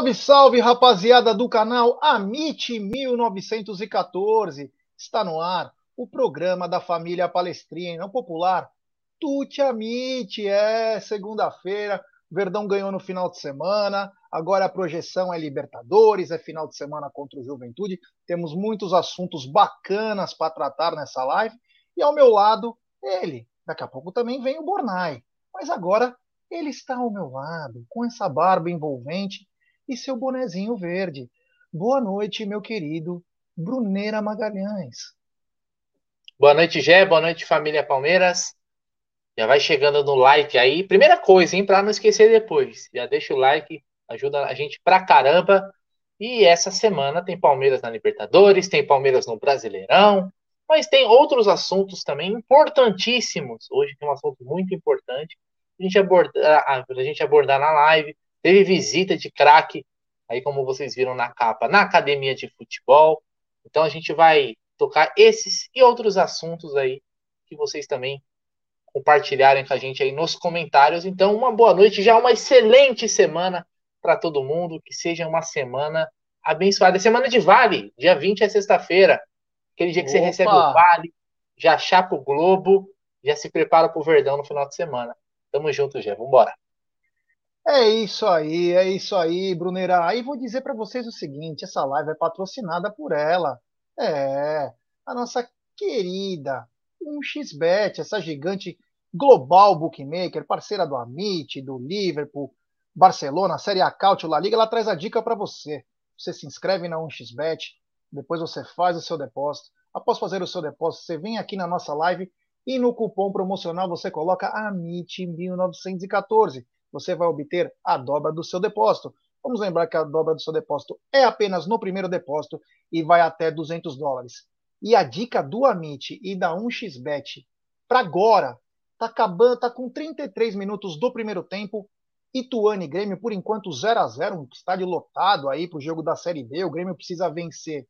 Salve, salve, rapaziada do canal Amit 1914. Está no ar o programa da família Palestrina, não popular. Tuti Amit, é segunda-feira. Verdão ganhou no final de semana. Agora a projeção é Libertadores, é final de semana contra o Juventude. Temos muitos assuntos bacanas para tratar nessa live. E ao meu lado, ele. Daqui a pouco também vem o Bornai. Mas agora ele está ao meu lado, com essa barba envolvente e seu bonezinho verde. Boa noite, meu querido Bruneira Magalhães. Boa noite, Gé. Boa noite, família Palmeiras. Já vai chegando no like aí. Primeira coisa, hein, para não esquecer depois. Já deixa o like, ajuda a gente pra caramba. E essa semana tem Palmeiras na Libertadores, tem Palmeiras no Brasileirão, mas tem outros assuntos também importantíssimos. Hoje tem um assunto muito importante a gente abordar, a gente abordar na live. Teve visita de craque, aí como vocês viram na capa, na academia de futebol. Então a gente vai tocar esses e outros assuntos aí que vocês também compartilharem com a gente aí nos comentários. Então, uma boa noite, já uma excelente semana para todo mundo, que seja uma semana abençoada. Semana de Vale, dia 20 é sexta-feira, aquele dia que Opa. você recebe o Vale, já chapa o Globo, já se prepara para o Verdão no final de semana. Tamo junto, Gé, vambora. É isso aí, é isso aí, Bruneira. Aí vou dizer para vocês o seguinte: essa live é patrocinada por ela. É, a nossa querida 1xBet, essa gigante global bookmaker, parceira do Amit, do Liverpool, Barcelona, Série A Cautio, La Liga, ela traz a dica para você. Você se inscreve na 1xBet, depois você faz o seu depósito. Após fazer o seu depósito, você vem aqui na nossa live e no cupom promocional você coloca AMIT1914 você vai obter a dobra do seu depósito. Vamos lembrar que a dobra do seu depósito é apenas no primeiro depósito e vai até 200 dólares. E a dica do Amit e da 1xBet para agora tá acabando, tá com 33 minutos do primeiro tempo. Ituano e Grêmio, por enquanto, 0 a 0 um estádio lotado aí para o jogo da Série B. O Grêmio precisa vencer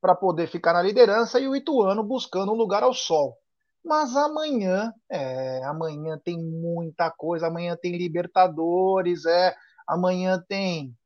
para poder ficar na liderança e o Ituano buscando um lugar ao sol. Mas amanhã, é, amanhã tem muita coisa. Amanhã tem Libertadores, é. Amanhã tem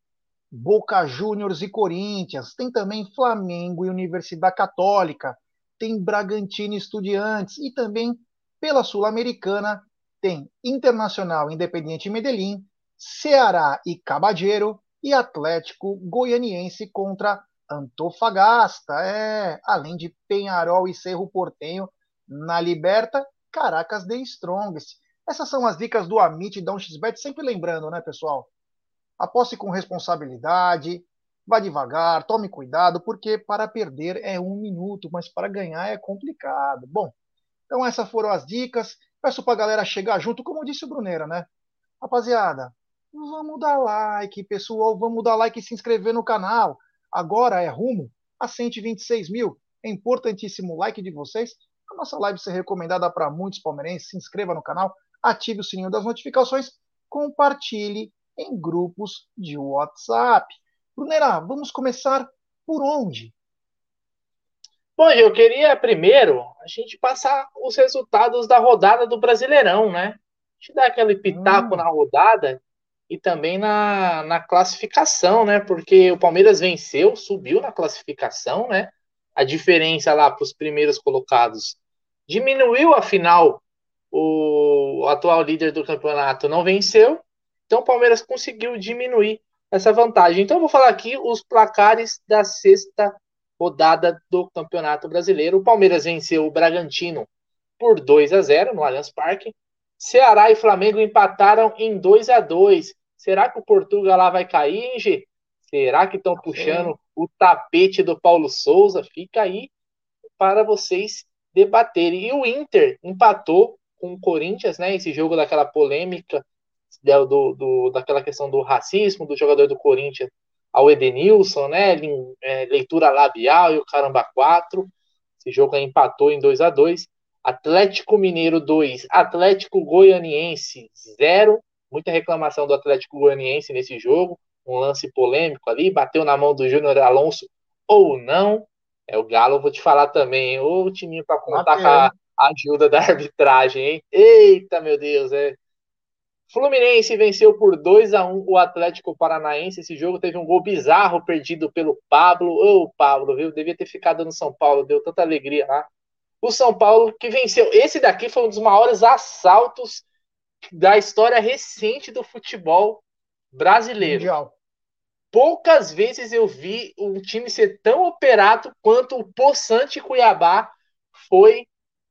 Boca Juniors e Corinthians. Tem também Flamengo e Universidade Católica. Tem Bragantino e Estudiantes. E também, pela Sul-Americana, tem Internacional Independiente Medellín, Ceará e Cabadeiro e Atlético Goianiense contra Antofagasta. É, além de Penharol e Cerro Portenho na Liberta, Caracas The Strongest. Essas são as dicas do Amit e da 1xBet, sempre lembrando, né, pessoal? Aposte com responsabilidade, vá devagar, tome cuidado, porque para perder é um minuto, mas para ganhar é complicado. Bom, então essas foram as dicas. Peço para a galera chegar junto, como disse o Bruneira, né? Rapaziada, vamos dar like, pessoal, vamos dar like e se inscrever no canal. Agora é rumo a 126 mil. É importantíssimo o like de vocês a nossa live ser recomendada para muitos palmeirenses. Se inscreva no canal, ative o sininho das notificações, compartilhe em grupos de WhatsApp. Brunera, vamos começar por onde? Bom, eu queria primeiro a gente passar os resultados da rodada do Brasileirão, né? A gente dá aquele pitaco hum. na rodada e também na, na classificação, né? Porque o Palmeiras venceu, subiu na classificação, né? A diferença lá para os primeiros colocados diminuiu, afinal, o atual líder do campeonato não venceu, então o Palmeiras conseguiu diminuir essa vantagem. Então eu vou falar aqui os placares da sexta rodada do Campeonato Brasileiro. O Palmeiras venceu o Bragantino por 2 a 0 no Allianz Parque. Ceará e Flamengo empataram em 2 a 2 Será que o Portugal lá vai cair, hein, G? Será que estão puxando o tapete do Paulo Souza? Fica aí para vocês debaterem. E o Inter empatou com o Corinthians, né? Esse jogo daquela polêmica, do, do, daquela questão do racismo do jogador do Corinthians ao Edenilson, né? É, leitura labial e o caramba 4. Esse jogo empatou em 2 a 2 Atlético Mineiro 2, Atlético Goianiense 0. Muita reclamação do Atlético Goianiense nesse jogo. Um lance polêmico ali, bateu na mão do Júnior Alonso ou não. É o Galo, vou te falar também. Ô, timinho para contar com a ajuda da arbitragem, hein? Eita, meu Deus, é. Fluminense venceu por 2 a 1 o Atlético Paranaense. Esse jogo teve um gol bizarro perdido pelo Pablo. Ô, oh, Pablo, viu? Devia ter ficado no São Paulo, deu tanta alegria lá o São Paulo que venceu. Esse daqui foi um dos maiores assaltos da história recente do futebol brasileiro. Mundial. Poucas vezes eu vi um time ser tão operado quanto o Poçante Cuiabá foi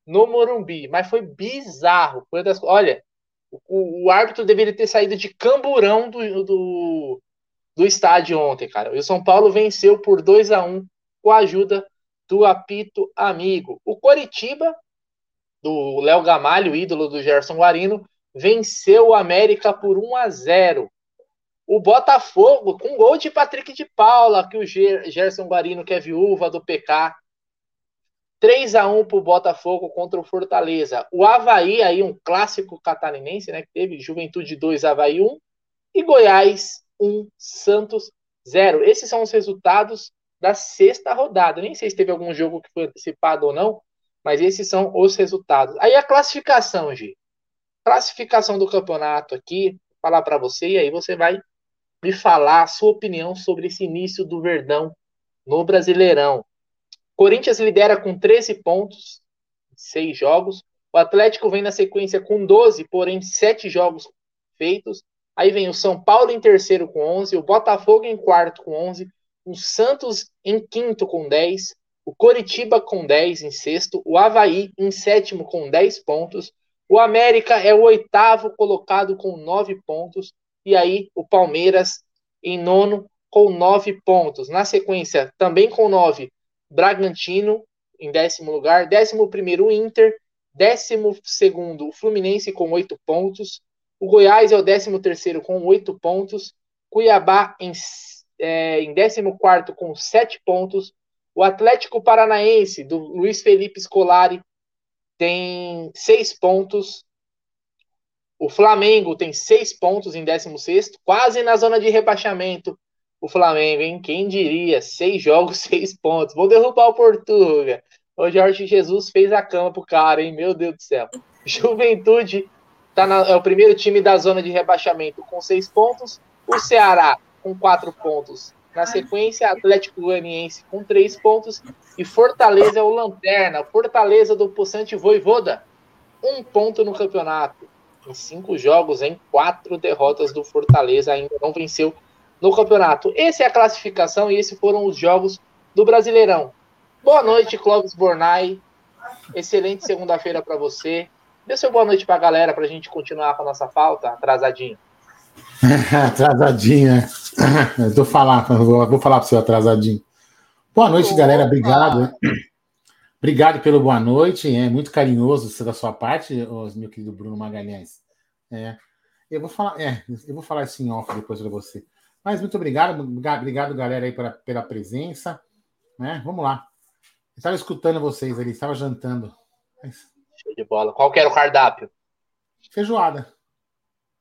no Morumbi, mas foi bizarro. Foi das... Olha, o, o, árbitro deveria ter saído de camburão do, do, do estádio ontem, cara. E o São Paulo venceu por 2 a 1 com a ajuda do apito amigo. O Coritiba, do Léo Gamalho, ídolo do Gerson Guarino, venceu o América por 1 a 0. O Botafogo, com gol de Patrick de Paula, que o Gerson Guarino, que é viúva do PK, 3 a 1 para o Botafogo contra o Fortaleza. O Havaí, aí um clássico catarinense, né? Que teve Juventude 2, Havaí 1. E Goiás 1, Santos 0. Esses são os resultados da sexta rodada. Nem sei se teve algum jogo que foi antecipado ou não, mas esses são os resultados. Aí a classificação, Gi. Classificação do campeonato aqui, falar para você, e aí você vai me falar a sua opinião sobre esse início do Verdão no Brasileirão. Corinthians lidera com 13 pontos, 6 jogos. O Atlético vem na sequência com 12, porém 7 jogos feitos. Aí vem o São Paulo em terceiro com 11, o Botafogo em quarto com 11, o Santos em quinto com 10, o Coritiba com 10 em sexto, o Havaí em sétimo com 10 pontos, o América é o oitavo colocado com 9 pontos, e aí o Palmeiras em nono com 9 pontos. Na sequência, também com 9, Bragantino em décimo lugar, décimo primeiro o Inter, décimo segundo Fluminense com 8 pontos, o Goiás é o décimo terceiro com 8 pontos, Cuiabá em é, em 14 com 7 pontos. O Atlético Paranaense, do Luiz Felipe Scolari, tem 6 pontos. O Flamengo tem 6 pontos em 16, quase na zona de rebaixamento. O Flamengo, hein? Quem diria? 6 jogos, 6 pontos. Vou derrubar o Portuga. O Jorge Jesus fez a cama pro cara, hein? Meu Deus do céu. Juventude tá na, é o primeiro time da zona de rebaixamento com 6 pontos. O Ceará com quatro pontos. Na sequência, Atlético Goianiense com três pontos e Fortaleza é o lanterna. Fortaleza do Poçante Voivoda, um ponto no campeonato. Em cinco jogos, em quatro derrotas do Fortaleza, ainda não venceu no campeonato. Essa é a classificação e esses foram os jogos do Brasileirão. Boa noite, Clóvis Bornai. Excelente segunda-feira para você. Dê seu boa noite para a galera para a gente continuar com a nossa pauta, atrasadinho. atrasadinho, né? Vou falar, vou falar para seu atrasadinho. Boa noite, galera. Obrigado. Obrigado pelo boa noite. É muito carinhoso da sua parte, meu querido Bruno Magalhães. É, eu vou falar, é, eu vou falar assim off depois para você. Mas muito obrigado, obrigado, galera, aí pela, pela presença. Né? Vamos lá. estava escutando vocês ali, estava jantando. Show de bola. Qual que era o cardápio? Feijoada.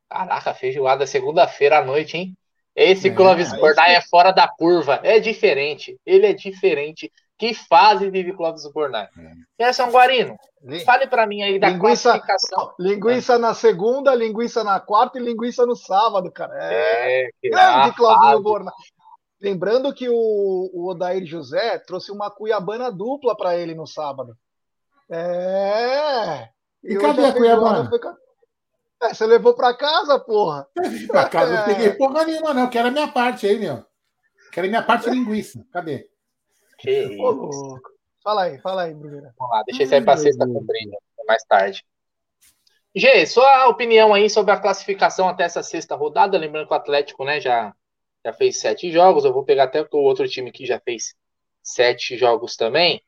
Caraca, feijoada segunda-feira à noite, hein? Esse é, Clóvis Bornai é fora da curva. É diferente. Ele é diferente. Que fase vive Clóvis Bornai? É. Gerson Guarino, fale para mim aí da linguiça, classificação. Linguiça na segunda, linguiça na quarta e linguiça no sábado, cara. É, é grande Clóvis Bornai. Lembrando que o, o Odair José trouxe uma cuiabana dupla para ele no sábado. É. E, e cadê a cuiabana? É, você levou para casa, porra? Pra casa é. não peguei porra nenhuma, não. Quero a minha parte aí, meu. Quero a minha parte linguiça. Cadê? Que isso. Fala aí, fala aí, Bruno. Vamos lá, deixa eu sair para sexta cumprida, mais tarde. Gê, sua opinião aí sobre a classificação até essa sexta rodada, lembrando que o Atlético, né, já, já fez sete jogos, eu vou pegar até o outro time que já fez sete jogos também,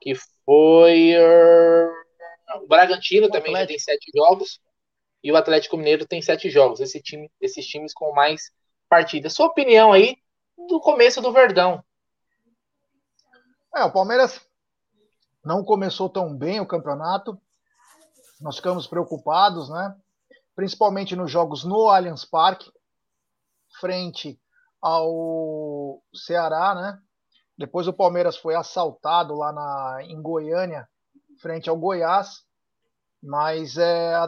que foi uh, o Bragantino o também já tem sete jogos, e o Atlético Mineiro tem sete jogos, esse time, esses times com mais partidas. Sua opinião aí do começo do Verdão? É, o Palmeiras não começou tão bem o campeonato, nós ficamos preocupados, né? Principalmente nos jogos no Allianz Parque, frente ao Ceará, né? Depois o Palmeiras foi assaltado lá na, em Goiânia, frente ao Goiás. Mas é,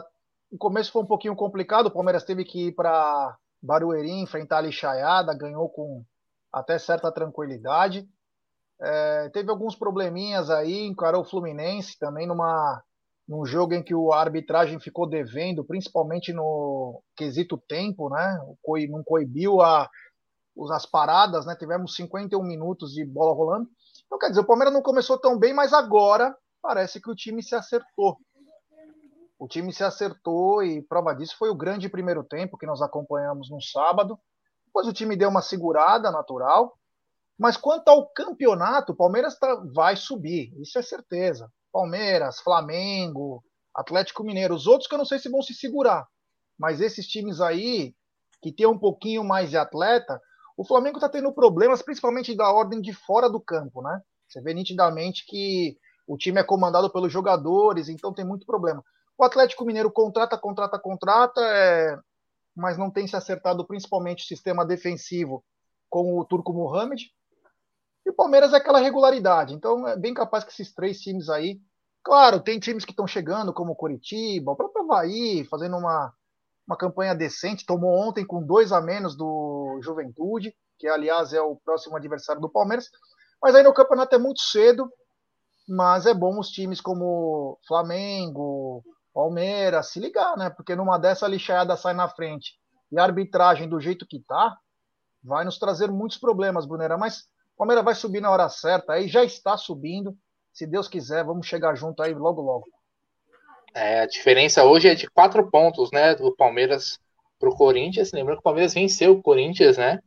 o começo foi um pouquinho complicado. O Palmeiras teve que ir para Barueri enfrentar a lixaiada, ganhou com até certa tranquilidade. É, teve alguns probleminhas aí, encarou o Fluminense também numa num jogo em que a arbitragem ficou devendo, principalmente no quesito tempo, né? Não coibiu a, as paradas, né? Tivemos 51 minutos de bola rolando. Então, quer dizer, o Palmeiras não começou tão bem, mas agora parece que o time se acertou. O time se acertou e prova disso foi o grande primeiro tempo que nós acompanhamos no sábado. Depois o time deu uma segurada natural. Mas quanto ao campeonato, o Palmeiras tá, vai subir, isso é certeza. Palmeiras, Flamengo, Atlético Mineiro, os outros que eu não sei se vão se segurar, mas esses times aí que tem um pouquinho mais de atleta, o Flamengo está tendo problemas, principalmente da ordem de fora do campo, né? Você vê nitidamente que o time é comandado pelos jogadores, então tem muito problema. O Atlético Mineiro contrata, contrata, contrata, é... mas não tem se acertado principalmente o sistema defensivo com o Turco Mohamed. E o Palmeiras é aquela regularidade. Então é bem capaz que esses três times aí. Claro, tem times que estão chegando, como o Curitiba, o próprio Havaí, fazendo uma, uma campanha decente. Tomou ontem com dois a menos do Juventude, que aliás é o próximo adversário do Palmeiras. Mas aí no campeonato é muito cedo. Mas é bom os times como Flamengo, Palmeiras se ligar, né? Porque numa dessa a lixaiada sai na frente e a arbitragem do jeito que tá, vai nos trazer muitos problemas, Brunera. Mas Palmeiras vai subir na hora certa, aí já está subindo. Se Deus quiser, vamos chegar junto aí logo, logo. É, a diferença hoje é de quatro pontos, né? Do Palmeiras para o Corinthians. Lembrando que o Palmeiras venceu o Corinthians, né?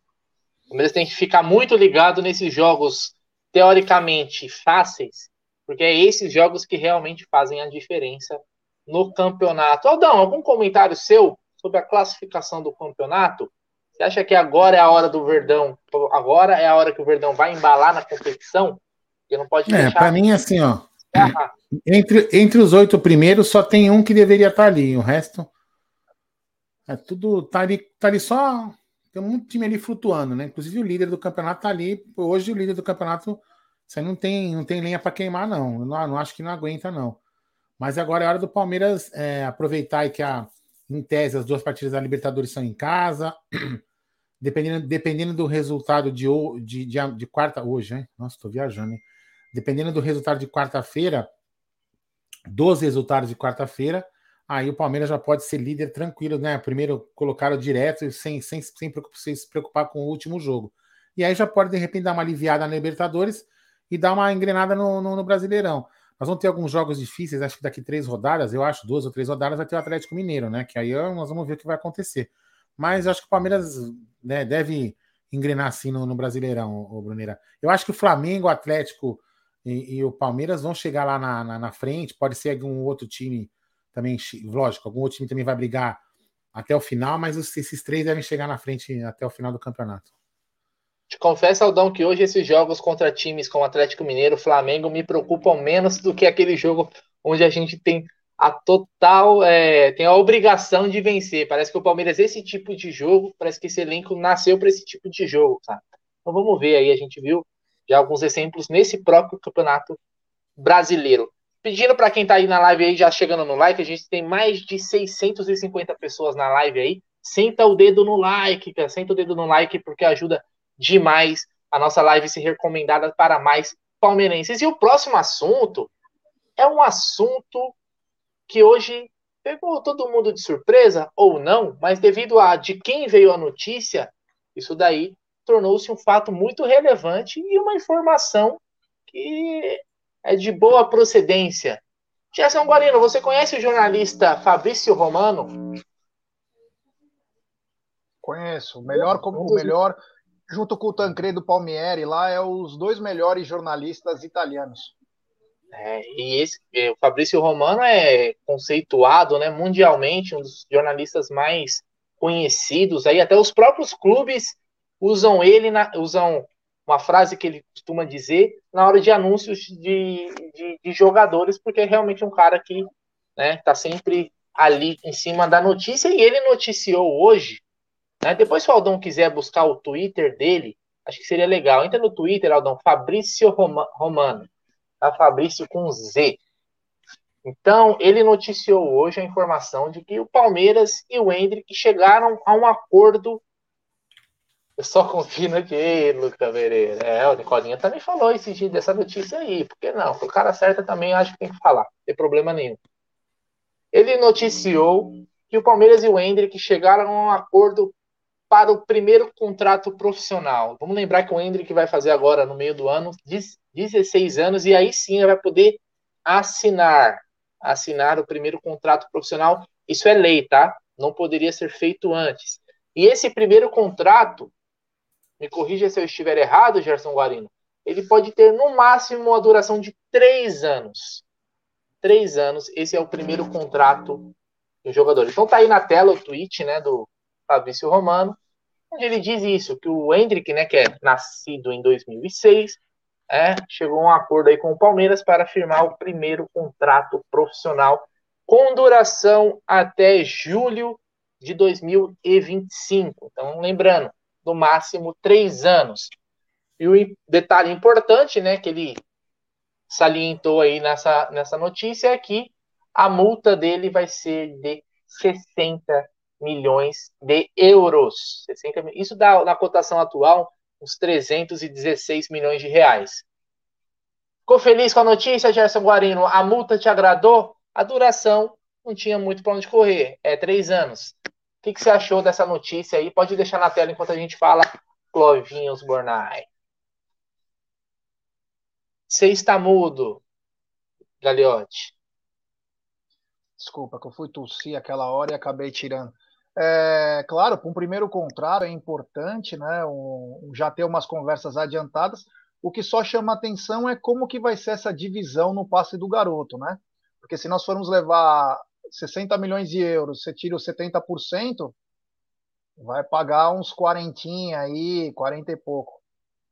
O Palmeiras tem que ficar muito ligado nesses jogos teoricamente fáceis, porque é esses jogos que realmente fazem a diferença no campeonato. Aldão, algum comentário seu sobre a classificação do campeonato? Você acha que agora é a hora do Verdão? Agora é a hora que o Verdão vai embalar na competição? Que não pode É, para mim, assim, ó. Entre, entre os oito primeiros, só tem um que deveria estar tá ali. O resto. É tudo. Tá ali, tá ali só. Tem um time ali flutuando, né? Inclusive o líder do campeonato tá ali. Hoje o líder do campeonato. Você não tem, não tem lenha para queimar, não. Eu não, não acho que não aguenta, não. Mas agora é hora do Palmeiras é, aproveitar que a, em tese as duas partidas da Libertadores são em casa. dependendo, dependendo do resultado de, de, de, de quarta, hoje, hein? Nossa, estou viajando, hein? Dependendo do resultado de quarta-feira, dos resultados de quarta-feira, aí o Palmeiras já pode ser líder tranquilo, né? Primeiro colocaram direto, sem, sem, sem, se preocupar com o último jogo. E aí já pode, de repente, dar uma aliviada na Libertadores e dar uma engrenada no, no, no Brasileirão. Nós vamos ter alguns jogos difíceis, acho que daqui três rodadas, eu acho, duas ou três rodadas, vai ter o Atlético Mineiro, né? Que aí nós vamos ver o que vai acontecer. Mas acho que o Palmeiras né, deve engrenar assim no, no Brasileirão, o Bruneira. Eu acho que o Flamengo, o Atlético e, e o Palmeiras vão chegar lá na, na, na, frente. Pode ser algum outro time também, lógico, algum outro time também vai brigar até o final, mas esses três devem chegar na frente até o final do campeonato. Te confesso, Aldão, que hoje esses jogos contra times como Atlético Mineiro, Flamengo me preocupam menos do que aquele jogo onde a gente tem a total, é, tem a obrigação de vencer. Parece que o Palmeiras, esse tipo de jogo, parece que esse elenco nasceu para esse tipo de jogo, tá? Então vamos ver aí, a gente viu já alguns exemplos nesse próprio campeonato brasileiro. Pedindo para quem está aí na live aí, já chegando no like, a gente tem mais de 650 pessoas na live aí. Senta o dedo no like, cara. Senta o dedo no like porque ajuda demais a nossa live ser recomendada para mais palmeirenses. E o próximo assunto é um assunto que hoje pegou todo mundo de surpresa, ou não, mas devido a de quem veio a notícia, isso daí tornou-se um fato muito relevante e uma informação que é de boa procedência. Gerson Guarino, você conhece o jornalista Fabrício Romano? Conheço. Melhor, como, o melhor, junto com o Tancredo Palmieri, lá é os dois melhores jornalistas italianos. É, e esse, é, o Fabrício Romano é conceituado né, mundialmente, um dos jornalistas mais conhecidos. Aí até os próprios clubes usam ele, na, usam uma frase que ele costuma dizer na hora de anúncios de, de, de jogadores, porque é realmente um cara que está né, tá sempre ali em cima da notícia. E ele noticiou hoje, né, depois se o Aldão quiser buscar o Twitter dele, acho que seria legal. Entra no Twitter, Aldão, Fabrício Romano a Fabrício com Z. Então, ele noticiou hoje a informação de que o Palmeiras e o Hendrick chegaram a um acordo. Eu só confio aqui, Luca Pereira. É, o Nicolinha também falou esse dia dessa notícia aí. Por que não? O cara certo também acho que tem que falar. Não tem problema nenhum. Ele noticiou que o Palmeiras e o Hendrick chegaram a um acordo para o primeiro contrato profissional. Vamos lembrar que o Hendrick vai fazer agora, no meio do ano, 16 anos, e aí sim vai poder assinar, assinar o primeiro contrato profissional. Isso é lei, tá? Não poderia ser feito antes. E esse primeiro contrato, me corrija se eu estiver errado, Gerson Guarino, ele pode ter no máximo uma duração de três anos. Três anos, esse é o primeiro contrato do jogador. Então tá aí na tela o tweet né, do Fabrício Romano, ele diz isso, que o Hendrick, né, que é nascido em 2006, é, chegou a um acordo aí com o Palmeiras para firmar o primeiro contrato profissional com duração até julho de 2025. Então, lembrando, no máximo três anos. E o detalhe importante, né, que ele salientou aí nessa, nessa notícia é que a multa dele vai ser de 60 milhões de euros. 60, isso dá, na cotação atual, uns 316 milhões de reais. Ficou feliz com a notícia, Gerson Guarino? A multa te agradou? A duração não tinha muito para onde correr, é três anos. O que, que, você achou dessa notícia aí? Pode deixar na tela enquanto a gente fala, Clovinhos Bornai. Você está mudo, Galiote. Desculpa, que eu fui tossir aquela hora e acabei tirando. É, claro, para um primeiro contrato é importante, né? Um, já ter umas conversas adiantadas. O que só chama atenção é como que vai ser essa divisão no passe do garoto, né? Porque se nós formos levar 60 milhões de euros, você tira os 70%, vai pagar uns 40 aí, 40 e pouco.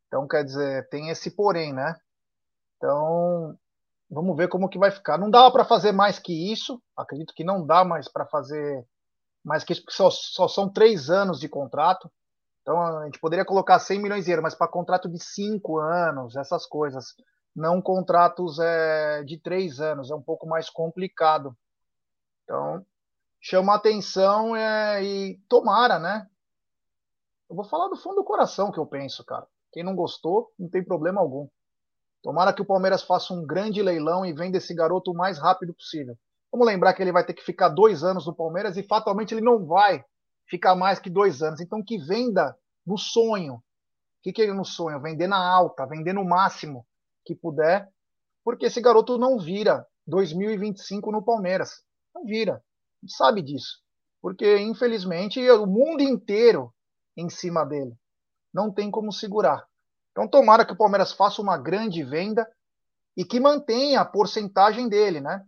Então, quer dizer, tem esse porém, né? Então, vamos ver como que vai ficar. Não dá para fazer mais que isso, acredito que não dá mais para fazer mas que só, só são três anos de contrato. Então a gente poderia colocar 100 milhões de euros, mas para contrato de cinco anos, essas coisas. Não contratos é, de três anos, é um pouco mais complicado. Então, chama atenção é, e tomara, né? Eu vou falar do fundo do coração que eu penso, cara. Quem não gostou, não tem problema algum. Tomara que o Palmeiras faça um grande leilão e venda esse garoto o mais rápido possível. Vamos lembrar que ele vai ter que ficar dois anos no Palmeiras e fatalmente ele não vai ficar mais que dois anos. Então que venda no sonho. O que, que é no sonho? Vender na alta, vender no máximo que puder, porque esse garoto não vira 2025 no Palmeiras. Não vira. Sabe disso. Porque, infelizmente, o mundo inteiro em cima dele. Não tem como segurar. Então, tomara que o Palmeiras faça uma grande venda e que mantenha a porcentagem dele, né?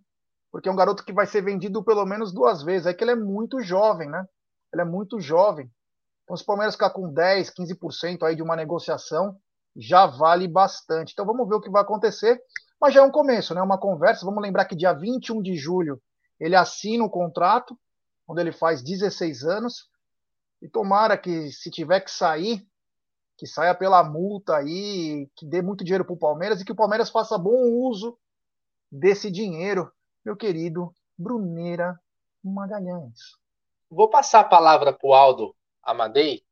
Porque é um garoto que vai ser vendido pelo menos duas vezes. É que ele é muito jovem, né? Ele é muito jovem. Então, se o Palmeiras ficar com 10, 15% aí de uma negociação, já vale bastante. Então, vamos ver o que vai acontecer. Mas já é um começo, né? Uma conversa. Vamos lembrar que dia 21 de julho ele assina o contrato, quando ele faz 16 anos. E tomara que, se tiver que sair, que saia pela multa aí, que dê muito dinheiro para o Palmeiras e que o Palmeiras faça bom uso desse dinheiro meu querido Bruneira Magalhães. Vou passar a palavra para o Aldo Amadei,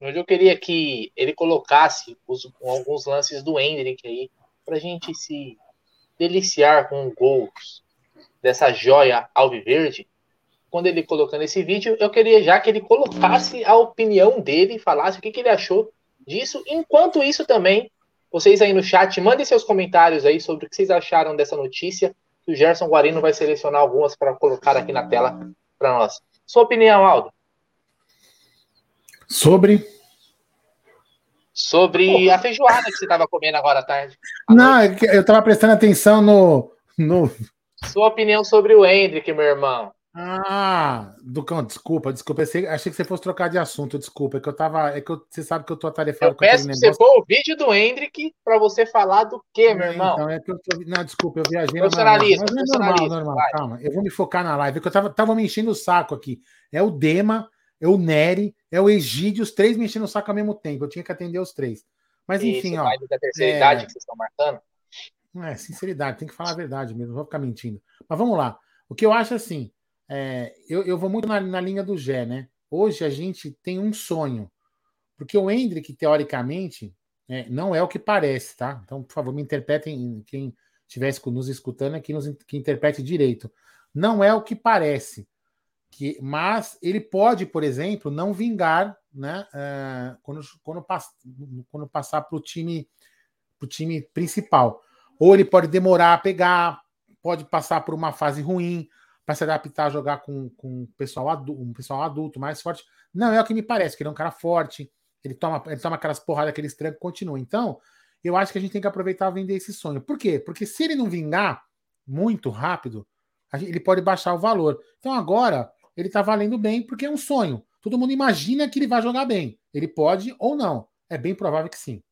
onde eu queria que ele colocasse os, alguns lances do Hendrick aí, pra gente se deliciar com gols dessa joia alviverde. Quando ele colocando esse vídeo, eu queria já que ele colocasse a opinião dele, falasse o que, que ele achou disso. Enquanto isso também, vocês aí no chat, mandem seus comentários aí sobre o que vocês acharam dessa notícia. O Gerson Guarino vai selecionar algumas para colocar aqui na tela para nós. Sua opinião, Aldo? Sobre? Sobre a feijoada que você estava comendo agora à tarde. À Não, noite. É eu estava prestando atenção no, no. Sua opinião sobre o Hendrick, meu irmão. Ah, Ducão, desculpa, desculpa. Achei, achei que você fosse trocar de assunto, desculpa. É que eu tava. É que eu, você sabe que eu tô atarefado eu com peço que você pôr o vídeo do Hendrick para você falar do quê, meu é, irmão? Então, é que eu tô, não, desculpa, eu viajei na Mas é normal, normal. Vai. Calma, eu vou me focar na live, que eu tava, tava me enchendo o saco aqui. É o Dema, é o Nery, é o Egídio, os três me enchendo o saco ao mesmo tempo. Eu tinha que atender os três. Mas enfim, Isso, ó. da terceira é... idade que vocês estão marcando? É, sinceridade, tem que falar a verdade mesmo, não vou ficar mentindo. Mas vamos lá. O que eu acho assim, é, eu, eu, vou muito na, na, linha do Gé, né? Hoje a gente tem um sonho. Porque o Hendrick, teoricamente, é, não é o que parece, tá? Então, por favor, me interpretem, quem estivesse nos escutando aqui, nos, que interprete direito. Não é o que parece. Que, mas ele pode, por exemplo, não vingar né, uh, quando, quando, pass, quando passar para o time, pro time principal. Ou ele pode demorar a pegar, pode passar por uma fase ruim, para se adaptar a jogar com, com pessoal adulto, um pessoal adulto mais forte. Não é o que me parece, que ele é um cara forte, ele toma, ele toma aquelas porradas, aqueles trancos e continua. Então, eu acho que a gente tem que aproveitar e vender esse sonho. Por quê? Porque se ele não vingar muito rápido, gente, ele pode baixar o valor. Então agora ele está valendo bem porque é um sonho. Todo mundo imagina que ele vai jogar bem. Ele pode ou não. É bem provável que sim.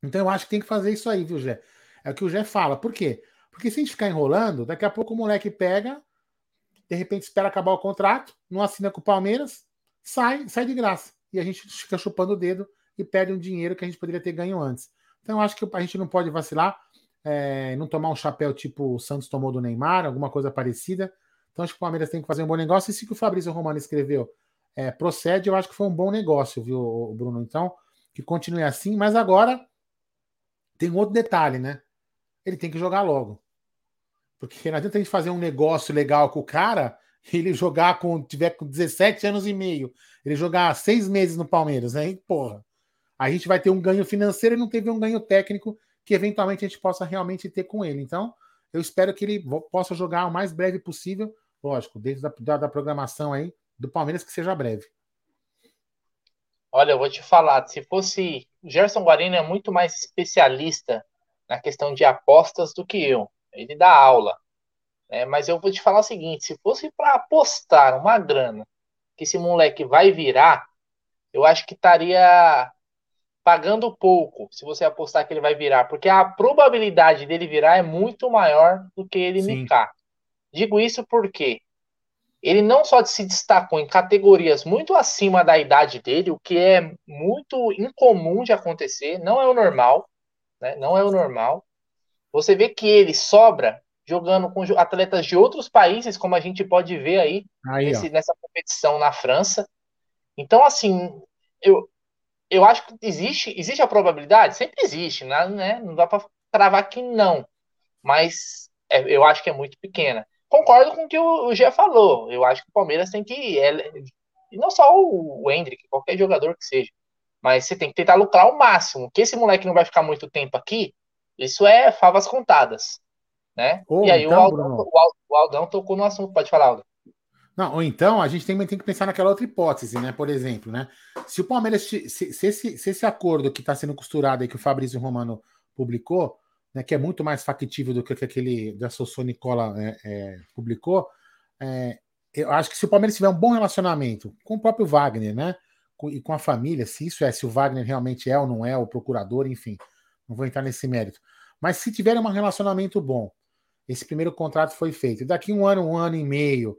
Então eu acho que tem que fazer isso aí, viu, Gé? É o que o Gé fala. Por quê? Porque se a gente ficar enrolando, daqui a pouco o moleque pega, de repente espera acabar o contrato, não assina com o Palmeiras, sai, sai de graça. E a gente fica chupando o dedo e perde um dinheiro que a gente poderia ter ganho antes. Então eu acho que a gente não pode vacilar, é, não tomar um chapéu tipo o Santos tomou do Neymar, alguma coisa parecida. Então acho que o Palmeiras tem que fazer um bom negócio. E se que o Fabrício Romano escreveu é, procede, eu acho que foi um bom negócio, viu, Bruno? Então, que continue assim, mas agora tem um outro detalhe, né? Ele tem que jogar logo. Porque não adianta a gente fazer um negócio legal com o cara e ele jogar com. tiver com 17 anos e meio, ele jogar seis meses no Palmeiras, aí, porra. A gente vai ter um ganho financeiro e não teve um ganho técnico que eventualmente a gente possa realmente ter com ele. Então, eu espero que ele possa jogar o mais breve possível, lógico, dentro da, da, da programação aí do Palmeiras, que seja breve. Olha, eu vou te falar, se fosse. Gerson Guarino é muito mais especialista na questão de apostas do que eu ele dá aula. Né? Mas eu vou te falar o seguinte: se fosse para apostar uma grana que esse moleque vai virar, eu acho que estaria pagando pouco se você apostar que ele vai virar, porque a probabilidade dele virar é muito maior do que ele Sim. nicar. Digo isso porque ele não só se destacou em categorias muito acima da idade dele, o que é muito incomum de acontecer, não é o normal, né? Não é o normal. Você vê que ele sobra jogando com atletas de outros países, como a gente pode ver aí, aí nesse, nessa competição na França. Então, assim, eu, eu acho que existe, existe a probabilidade? Sempre existe, né? Não dá para cravar que não. Mas é, eu acho que é muito pequena. Concordo com o que o, o Gé falou. Eu acho que o Palmeiras tem que. É, e não só o, o Hendrick, qualquer jogador que seja. Mas você tem que tentar lucrar ao máximo. Que esse moleque não vai ficar muito tempo aqui, isso é favas contadas. Né? E aí então, o, Aldão, o, o, Aldão, tocou no assunto, pode falar, Aldão. Não, ou então a gente tem, tem que pensar naquela outra hipótese, né? Por exemplo, né? Se o Palmeiras, se, se, esse, se esse acordo que está sendo costurado aí que o Fabrício Romano publicou, né, que é muito mais factível do que, que aquele da Sossô Nicola é, é, publicou, é, eu acho que se o Palmeiras tiver um bom relacionamento com o próprio Wagner, né? Com, e com a família, se isso é, se o Wagner realmente é ou não é o procurador, enfim, não vou entrar nesse mérito. Mas se tiverem um relacionamento bom, esse primeiro contrato foi feito. Daqui um ano, um ano e meio,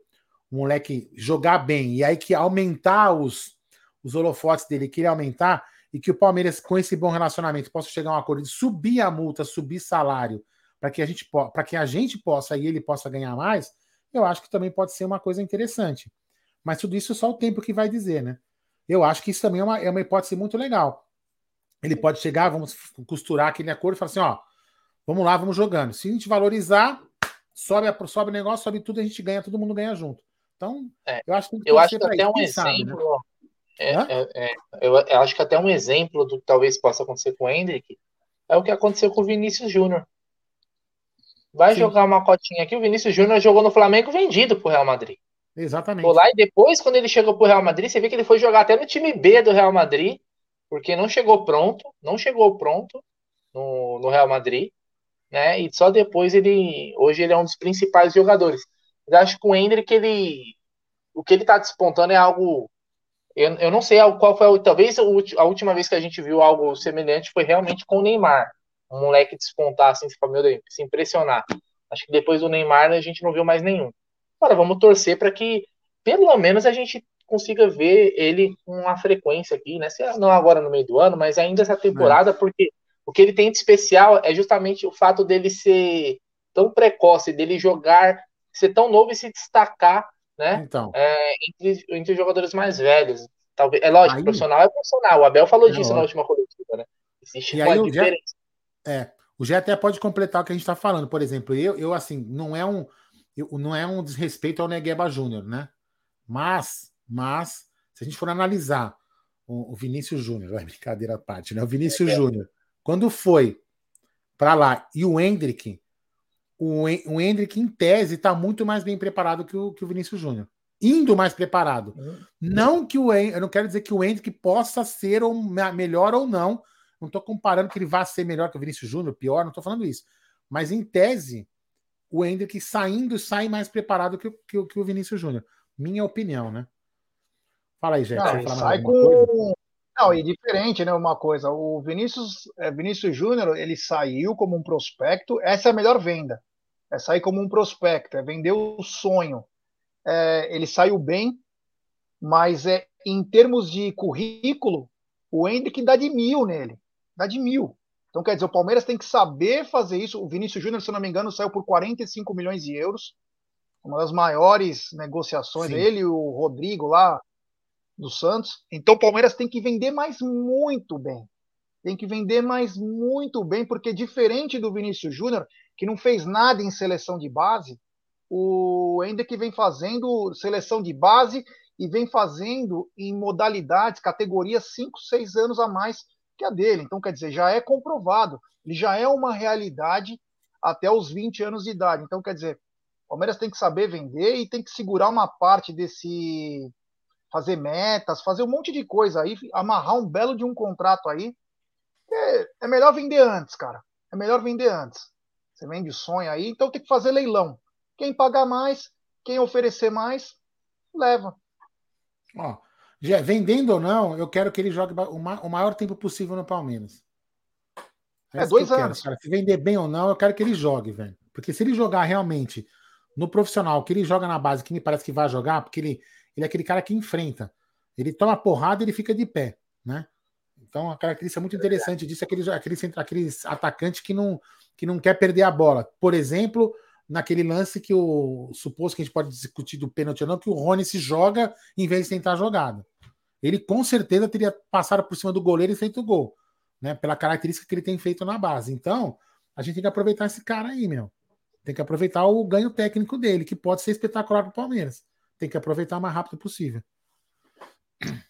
o moleque jogar bem e aí que aumentar os, os holofotes dele, querer aumentar, e que o Palmeiras, com esse bom relacionamento, possa chegar a um acordo de subir a multa, subir salário, para que a gente que a gente possa e ele possa ganhar mais, eu acho que também pode ser uma coisa interessante. Mas tudo isso é só o tempo que vai dizer, né? eu acho que isso também é uma, é uma hipótese muito legal. Ele pode chegar, vamos costurar aquele acordo e falar assim: ó, vamos lá, vamos jogando. Se a gente valorizar, sobe, a, sobe o negócio, sobe tudo, a gente ganha, todo mundo ganha junto. Então, é, eu acho que, eu acho que até um exemplo. Né? É, é, é, eu, eu, acho que até um exemplo do que talvez possa acontecer com o Hendrick é o que aconteceu com o Vinícius Júnior. Vai Sim. jogar uma cotinha aqui. O Vinícius Júnior jogou no Flamengo vendido pro Real Madrid. Exatamente. Foi lá e depois, quando ele chegou pro Real Madrid, você vê que ele foi jogar até no time B do Real Madrid, porque não chegou pronto, não chegou pronto no, no Real Madrid, né? E só depois ele. Hoje ele é um dos principais jogadores. Eu acho que o Hendrick, ele. O que ele tá despontando é algo eu, eu não sei qual foi, talvez a última vez que a gente viu algo semelhante foi realmente com o Neymar. Um moleque despontar, assim, se impressionar. Acho que depois do Neymar a gente não viu mais nenhum. Agora, vamos torcer para que pelo menos a gente consiga ver ele com uma frequência aqui, né? Se não agora no meio do ano, mas ainda essa temporada, é. porque o que ele tem de especial é justamente o fato dele ser tão precoce, dele jogar, ser tão novo e se destacar né? Então. É, entre, entre os jogadores mais velhos. Talvez, é lógico, aí, profissional é profissional. O Abel falou é disso lógico. na última coletiva, né? Existe e aí, diferença. Já, é, o Gé até pode completar o que a gente está falando. Por exemplo, eu, eu assim, não é um eu, não é um desrespeito ao Negueba Júnior, né? Mas, mas, se a gente for analisar o, o Vinícius Júnior, é brincadeira à parte, né? O Vinícius é. Júnior, quando foi para lá e o Hendrick o, o Hendrick, em tese, está muito mais bem preparado que o, que o Vinícius Júnior. Indo mais preparado. Uhum. Não que o eu não quero dizer que o Hendrick possa ser ou, melhor ou não. Não estou comparando que ele vá ser melhor que o Vinícius Júnior, pior, não estou falando isso. Mas em tese, o Hendrick saindo sai mais preparado que, que, que o Vinícius Júnior. Minha opinião, né? Fala aí, gente. Não, sai com. Não, e diferente, né? Uma coisa, o Vinícius, é, Vinícius Júnior, ele saiu como um prospecto, essa é a melhor venda é sair como um prospecto, é vender o sonho. É, ele saiu bem, mas é em termos de currículo, o Hendrick dá de mil nele, dá de mil. Então, quer dizer, o Palmeiras tem que saber fazer isso. O Vinícius Júnior, se não me engano, saiu por 45 milhões de euros, uma das maiores negociações. Sim. Ele e o Rodrigo lá do Santos. Então, o Palmeiras tem que vender mais muito bem. Tem que vender mais muito bem, porque diferente do Vinícius Júnior, que não fez nada em seleção de base, o Hendrick vem fazendo seleção de base e vem fazendo em modalidades, categorias 5, 6 anos a mais que a dele. Então, quer dizer, já é comprovado, ele já é uma realidade até os 20 anos de idade. Então, quer dizer, o Palmeiras tem que saber vender e tem que segurar uma parte desse. Fazer metas, fazer um monte de coisa aí, amarrar um belo de um contrato aí. É, é melhor vender antes, cara. É melhor vender antes. Você vende sonho aí, então tem que fazer leilão. Quem pagar mais, quem oferecer mais, leva. Ó, já, vendendo ou não, eu quero que ele jogue o, maior tempo possível no Palmeiras. É, é dois anos. Quero, Se vender bem ou não, eu quero que ele jogue, velho. Porque se ele jogar realmente no profissional, que ele joga na base, que me parece que vai jogar, porque ele, ele é aquele cara que enfrenta. Ele toma porrada e ele fica de pé, né? Então, a característica muito interessante disso é aquele, aquele, aquele atacante que não, que não quer perder a bola. Por exemplo, naquele lance que o suposto que a gente pode discutir do pênalti ou não, que o Rony se joga em vez de tentar a jogada. Ele com certeza teria passado por cima do goleiro e feito o gol, né? Pela característica que ele tem feito na base. Então, a gente tem que aproveitar esse cara aí, meu. Tem que aproveitar o ganho técnico dele, que pode ser espetacular para o Palmeiras. Tem que aproveitar o mais rápido possível.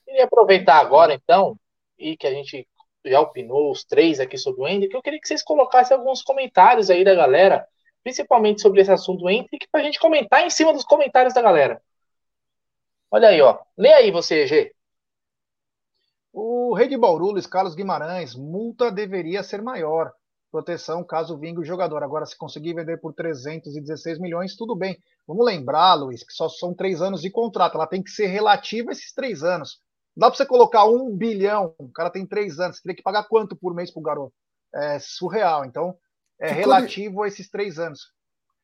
E aproveitar agora, então, e que a gente já opinou os três aqui sobre o Hendrick, eu queria que vocês colocassem alguns comentários aí da galera, principalmente sobre esse assunto do Hendrick, para a gente comentar em cima dos comentários da galera. Olha aí, ó. Lê aí você, G. O rei de Bauru, Luiz Carlos Guimarães, multa deveria ser maior. Proteção caso vingue o jogador. Agora, se conseguir vender por 316 milhões, tudo bem. Vamos lembrar, Luiz, que só são três anos de contrato. Ela tem que ser relativa a esses três anos. Dá para você colocar um bilhão, o cara tem três anos, você teria que pagar quanto por mês para o garoto? É surreal. Então, é Ficou relativo de... a esses três anos.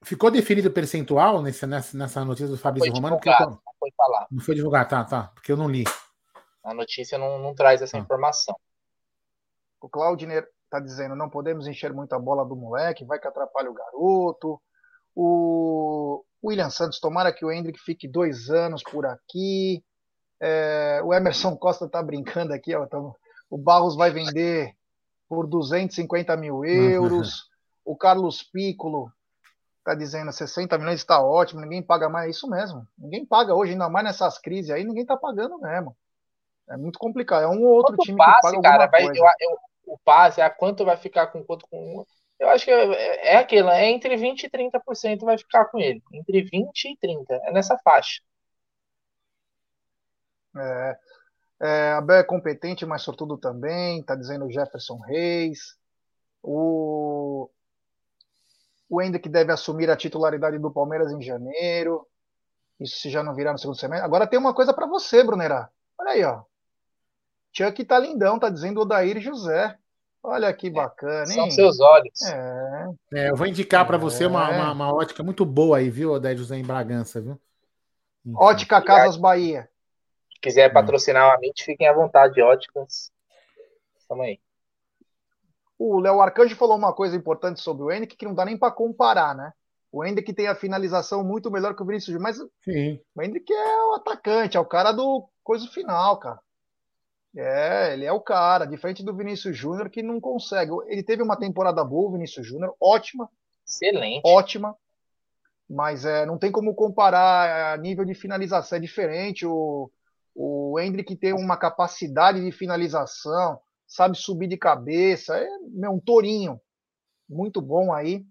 Ficou definido o percentual nessa, nessa notícia do Fabrício Romano? Divulgado, não foi falar. Não foi divulgado, tá, tá, porque eu não li. A notícia não, não traz essa ah. informação. O Claudiner está dizendo: não podemos encher muito a bola do moleque, vai que atrapalha o garoto. O William Santos, tomara que o Hendrick fique dois anos por aqui. É, o Emerson Costa tá brincando aqui, ó. Então, o Barros vai vender por 250 mil euros. O Carlos Piccolo está dizendo 60 milhões está ótimo, ninguém paga mais. É isso mesmo. Ninguém paga hoje, ainda mais nessas crises aí, ninguém está pagando mesmo. É muito complicado. É um ou outro quanto time passe, que paga cara, vai. Eu, eu, o passe, a quanto vai ficar com quanto com eu acho que é, é aquilo, é entre 20% e 30% vai ficar com ele. Entre 20% e 30%. É nessa faixa. É, é, Abel é competente, mas sobretudo também, tá dizendo o Jefferson Reis. O, o Hendrick deve assumir a titularidade do Palmeiras em janeiro. Isso se já não virar no segundo semestre. Agora tem uma coisa para você, Brunerá. Olha aí, ó. Chuck tá lindão, tá dizendo o Daír José. Olha que bacana, hein? São seus olhos. É. é eu vou indicar para você uma, uma, uma, ótica muito boa aí, viu, Odair José em Bragança, viu? Ótica Casas Bahia. Se quiser patrocinar a mente, fiquem à vontade, óticas. Tamo aí. O Léo Arcanjo falou uma coisa importante sobre o Hendrick que não dá nem para comparar, né? O Hendrick tem a finalização muito melhor que o Vinícius mas Sim. o Hendrick é o atacante, é o cara do coisa final, cara. É, ele é o cara, diferente do Vinícius Júnior, que não consegue. Ele teve uma temporada boa, o Vinícius Júnior, ótima. Excelente. Ótima. Mas é, não tem como comparar é, a nível de finalização, é diferente. O, o Hendrick tem uma capacidade de finalização, sabe subir de cabeça, é um tourinho. Muito bom aí.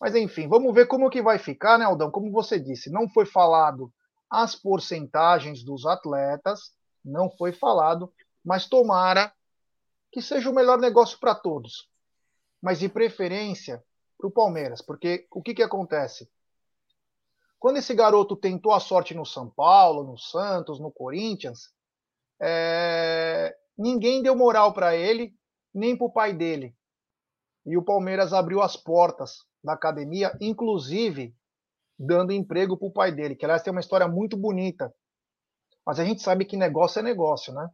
Mas enfim, vamos ver como que vai ficar, né, Aldão? Como você disse, não foi falado as porcentagens dos atletas, não foi falado mas tomara que seja o melhor negócio para todos. Mas de preferência para o Palmeiras, porque o que, que acontece? Quando esse garoto tentou a sorte no São Paulo, no Santos, no Corinthians, é... ninguém deu moral para ele, nem para o pai dele. E o Palmeiras abriu as portas da academia, inclusive dando emprego para o pai dele, que aliás tem uma história muito bonita. Mas a gente sabe que negócio é negócio, né?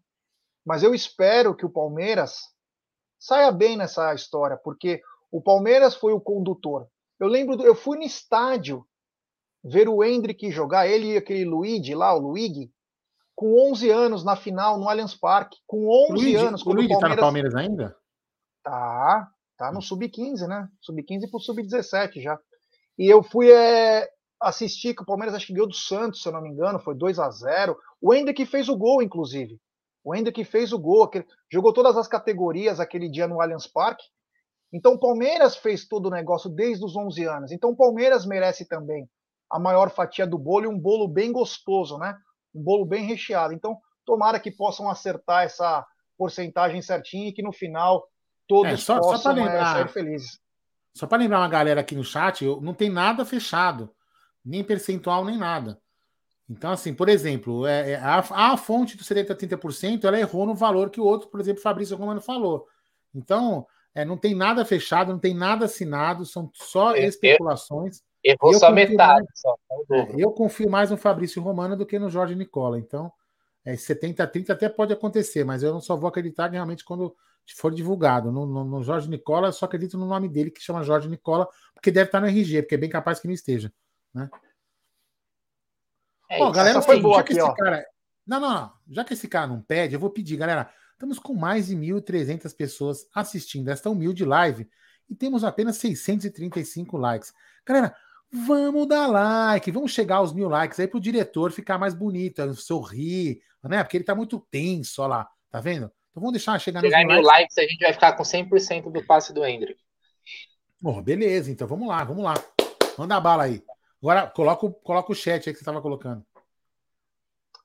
Mas eu espero que o Palmeiras saia bem nessa história, porque o Palmeiras foi o condutor. Eu lembro, eu fui no estádio ver o Hendrick jogar, ele e aquele Luigi lá, o Luigi, com 11 anos na final no Allianz Parque, com 11 Luigi, anos. O Luigi o Palmeiras... tá no Palmeiras ainda? Tá, tá no Sub-15, né? Sub-15 pro Sub-17 já. E eu fui é, assistir que o Palmeiras acho que ganhou do Santos, se eu não me engano, foi 2 a 0 O Hendrick fez o gol, inclusive. O Hendrick fez o gol, aquele, jogou todas as categorias aquele dia no Allianz Parque. Então o Palmeiras fez todo o negócio desde os 11 anos. Então o Palmeiras merece também a maior fatia do bolo e um bolo bem gostoso, né? Um bolo bem recheado. Então tomara que possam acertar essa porcentagem certinha e que no final todos é, só, possam só é, lembrar, sair felizes. Só para lembrar uma galera aqui no chat, não tem nada fechado, nem percentual nem nada. Então, assim, por exemplo, é, é a, a, fonte do 70% a 30% ela errou no valor que o outro, por exemplo, Fabrício Romano falou. Então, é, não tem nada fechado, não tem nada assinado, são só é, especulações. Errou só metade. Mais, só, é, eu confio mais no Fabrício Romano do que no Jorge Nicola. Então, é, 70 a 30 até pode acontecer, mas eu não só vou acreditar realmente quando for divulgado. No, no, no Jorge Nicola, eu só acredito no nome dele, que chama Jorge Nicola, porque deve estar no RG, porque é bem capaz que não esteja. Né? É, galera, foi boa aqui, ó. Cara... Não, não, não. Já que esse cara não pede, eu vou pedir, galera. Estamos com mais de 1.300 pessoas assistindo esta humilde live e temos apenas 635 likes. Galera, vamos dar like, vamos chegar aos mil likes aí para o diretor ficar mais bonito, sorrir, né? Porque ele está muito tenso, olha lá, tá vendo? Então vamos deixar chegar, chegar nos mil likes. likes. a gente vai ficar com 100% do passe do Hendrick. Oh, beleza, então vamos lá, vamos lá. Manda a bala aí. Agora, coloca, coloca o chat aí que você estava colocando.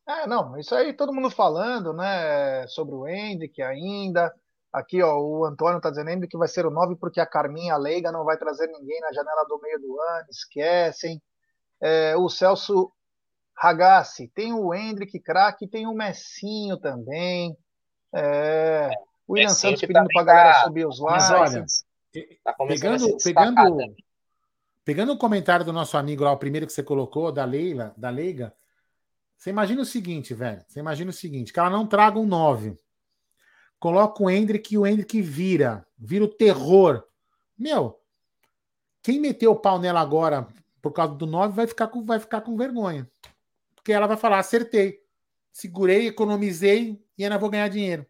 É, não, isso aí todo mundo falando, né, sobre o Hendrick ainda. Aqui, ó, o Antônio está dizendo que vai ser o 9 porque a Carminha Leiga não vai trazer ninguém na janela do meio do ano, esquecem. É, o Celso Ragassi, tem o Hendrick craque, tem o Messinho também. É, o William Santos pedindo para a galera tá... subir os likes. Mas olha, tá pegando, pegando, Pegando o comentário do nosso amigo lá, o primeiro que você colocou, da Leila, da Leiga, você imagina o seguinte, velho. Você imagina o seguinte: que ela não traga um 9. Coloca o Hendrick e o Hendrick vira. Vira o terror. Meu, quem meteu o pau nela agora por causa do 9 vai ficar com, vai ficar com vergonha. Porque ela vai falar, acertei. segurei, economizei e ainda vou ganhar dinheiro.